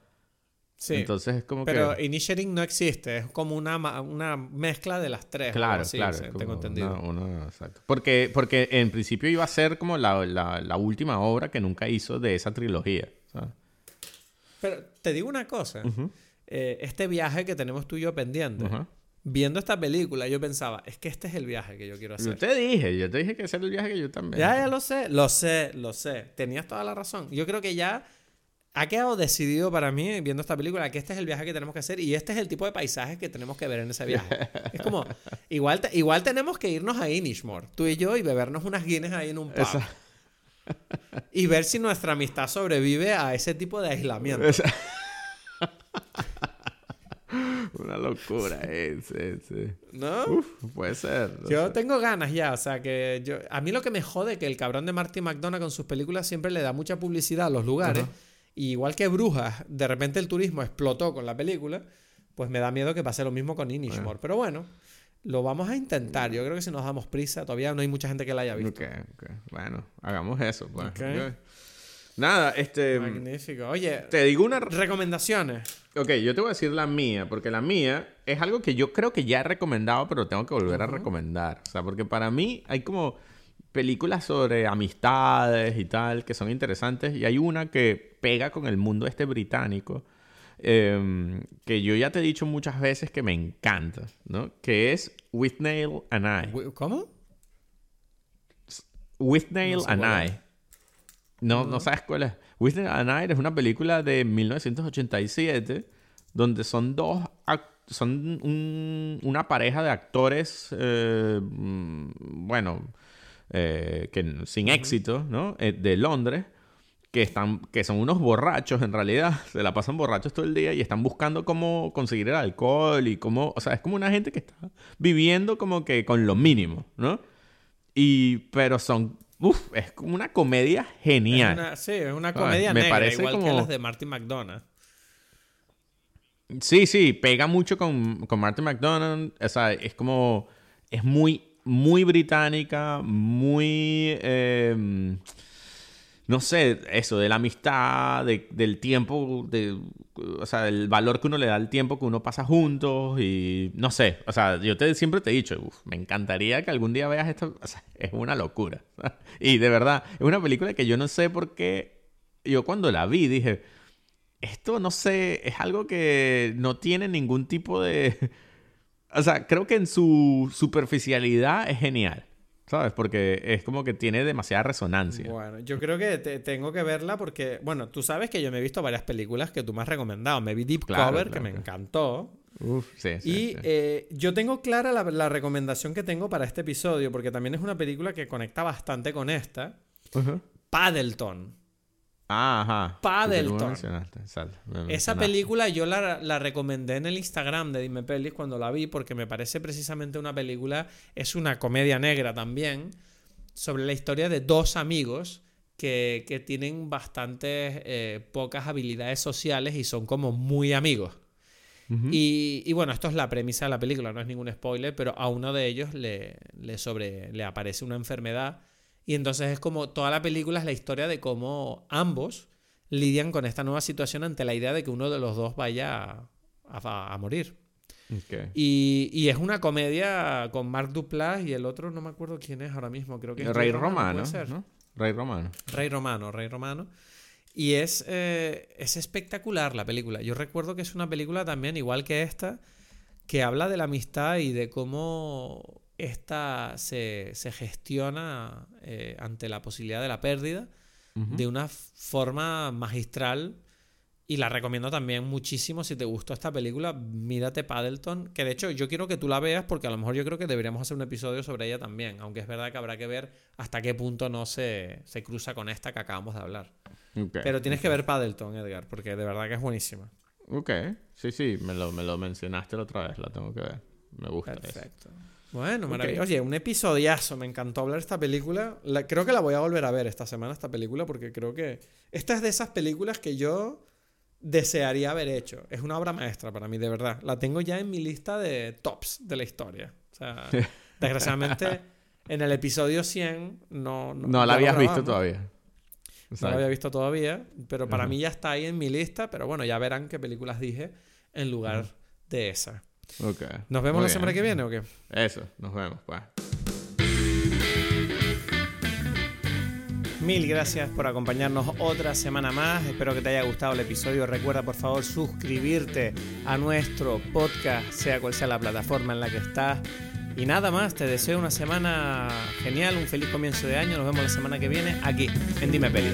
Sí. Entonces es como pero que... Pero no existe, es como una, una mezcla de las tres. Claro, claro. tengo entendido. exacto. Porque, porque en principio iba a ser como la, la, última obra que nunca hizo de esa trilogía. Pero te digo una cosa. Eh, este viaje que tenemos tú y yo pendiente, viendo esta película, yo pensaba, es que este es el viaje que yo quiero hacer. Yo te dije, yo te dije que ese era el viaje que yo también. Ya, ya lo sé, lo sé, lo sé. Tenías toda la razón. Yo creo que ya ha quedado decidido para mí, viendo esta película, que este es el viaje que tenemos que hacer y este es el tipo de paisajes que tenemos que ver en ese viaje. es como, igual, igual tenemos que irnos a Inishmore, tú y yo, y bebernos unas guinness ahí en un pub. y ver si nuestra amistad sobrevive a ese tipo de aislamiento. Una locura ese, ese. ¿No? Uf, puede ser. yo tengo ganas ya, o sea que yo... A mí lo que me jode es que el cabrón de Marty McDonough con sus películas siempre le da mucha publicidad a los lugares igual que Brujas, de repente el turismo explotó con la película, pues me da miedo que pase lo mismo con Inishmore. Pero bueno, lo vamos a intentar. Yo creo que si nos damos prisa, todavía no hay mucha gente que la haya visto. Bueno, hagamos eso. Pues. Nada, este. Magnífico. Oye, te digo una. Recomendaciones. Ok, yo te voy a decir la mía, porque la mía es algo que yo creo que ya he recomendado, pero tengo que volver a recomendar. O sea, porque para mí hay como películas sobre amistades y tal que son interesantes y hay una que pega con el mundo este británico em, que yo ya te he dicho muchas veces que me encanta, ¿no? Que es With Nail and I. ¿Cómo? With Nail and I. No, no sabes cuál es. With Nail and I es una película de 1987 donde son dos son una pareja de actores eh, mm, bueno eh, que, sin éxito, ¿no? Eh, de Londres, que, están, que son unos borrachos en realidad, se la pasan borrachos todo el día y están buscando cómo conseguir el alcohol y cómo, o sea, es como una gente que está viviendo como que con lo mínimo, ¿no? Y, pero son, uff, es como una comedia genial. sí, es una comedia me parece igual como... que las de Martin McDonagh. Sí, sí, pega mucho con, con Martin McDonagh, o sea, es como, es muy muy británica, muy... Em, no sé, eso, de la amistad, del tiempo, de, o sea, del valor que uno le da al tiempo que uno pasa juntos y no sé, o sea, yo te, siempre te he dicho, me encantaría que algún día veas esto, o sea, es una locura. y de verdad, es una película que yo no sé por qué, yo cuando la vi dije, esto no sé, es algo que no tiene ningún tipo de... O sea, creo que en su superficialidad es genial. ¿Sabes? Porque es como que tiene demasiada resonancia. Bueno, yo creo que tengo que verla porque, bueno, tú sabes que yo me he visto varias películas que tú me has recomendado. Me vi Deep Cover, que me encantó. Uf, sí, sí, y eh, yo tengo clara la, recomendación que tengo para este episodio, porque también es una película que conecta bastante con esta. Paddleton. Ah, ajá. Paddleton. Esa película yo la, recomendé en el Instagram de Dime Pelis cuando la vi porque me parece precisamente una película, es una comedia negra también, sobre la historia de dos amigos que, tienen bastantes eh, pocas habilidades sociales y son como muy amigos. y, bueno, esto es la premisa de la película, no es ningún spoiler, pero a uno de ellos le, le, sobre, le aparece una enfermedad y entonces es como toda la película es la historia de cómo ambos lidian con esta nueva situación ante la idea de que uno de los dos vaya a, morir. Y, es una comedia con Mark Duplass y el otro no me acuerdo quién es ahora mismo, creo que es Rey Romano. Rey Romano. Rey Romano, Rey Romano. Y es, eh, es espectacular la película. Yo recuerdo que es una película también, igual que esta, que habla de la amistad y de cómo esta se, gestiona eh, ante la posibilidad de la pérdida de una forma magistral. Y la recomiendo también muchísimo. Si te gustó esta película, mírate Paddleton. Que de hecho yo quiero que tú la veas porque a lo mejor yo creo que deberíamos hacer un episodio sobre ella también. Aunque es verdad que habrá que ver hasta qué punto no se, cruza con esta que acabamos de hablar. Pero tienes que ver Paddleton, Edgar, porque de verdad que es buenísima. Ok, sí, sí, me lo, me lo mencionaste la otra vez, la tengo que ver. Me gusta. Perfecto. Bueno, maravilloso. Oye, un episodiazo. Me encantó hablar de esta película. creo que la voy a volver a ver esta semana, esta película, porque creo que esta es de esas películas que yo desearía haber hecho. Es una obra maestra para mí, de verdad. La tengo ya en mi lista de tops de la historia. O sea, desgraciadamente, en el episodio 100 no... No, la habías visto todavía. No la había visto todavía, pero para mí ya está ahí en mi lista. Pero bueno, ya verán qué películas dije en lugar de esa. ¿Nos vemos la semana que viene o qué? Eso, nos vemos, pues. Mil gracias por acompañarnos otra semana más. Espero que te haya gustado el episodio. Recuerda por favor suscribirte a nuestro podcast, sea cual sea la plataforma en la que estás. Y nada más, te deseo una semana genial, un feliz comienzo de año. Nos vemos la semana que viene aquí en Dime Peli.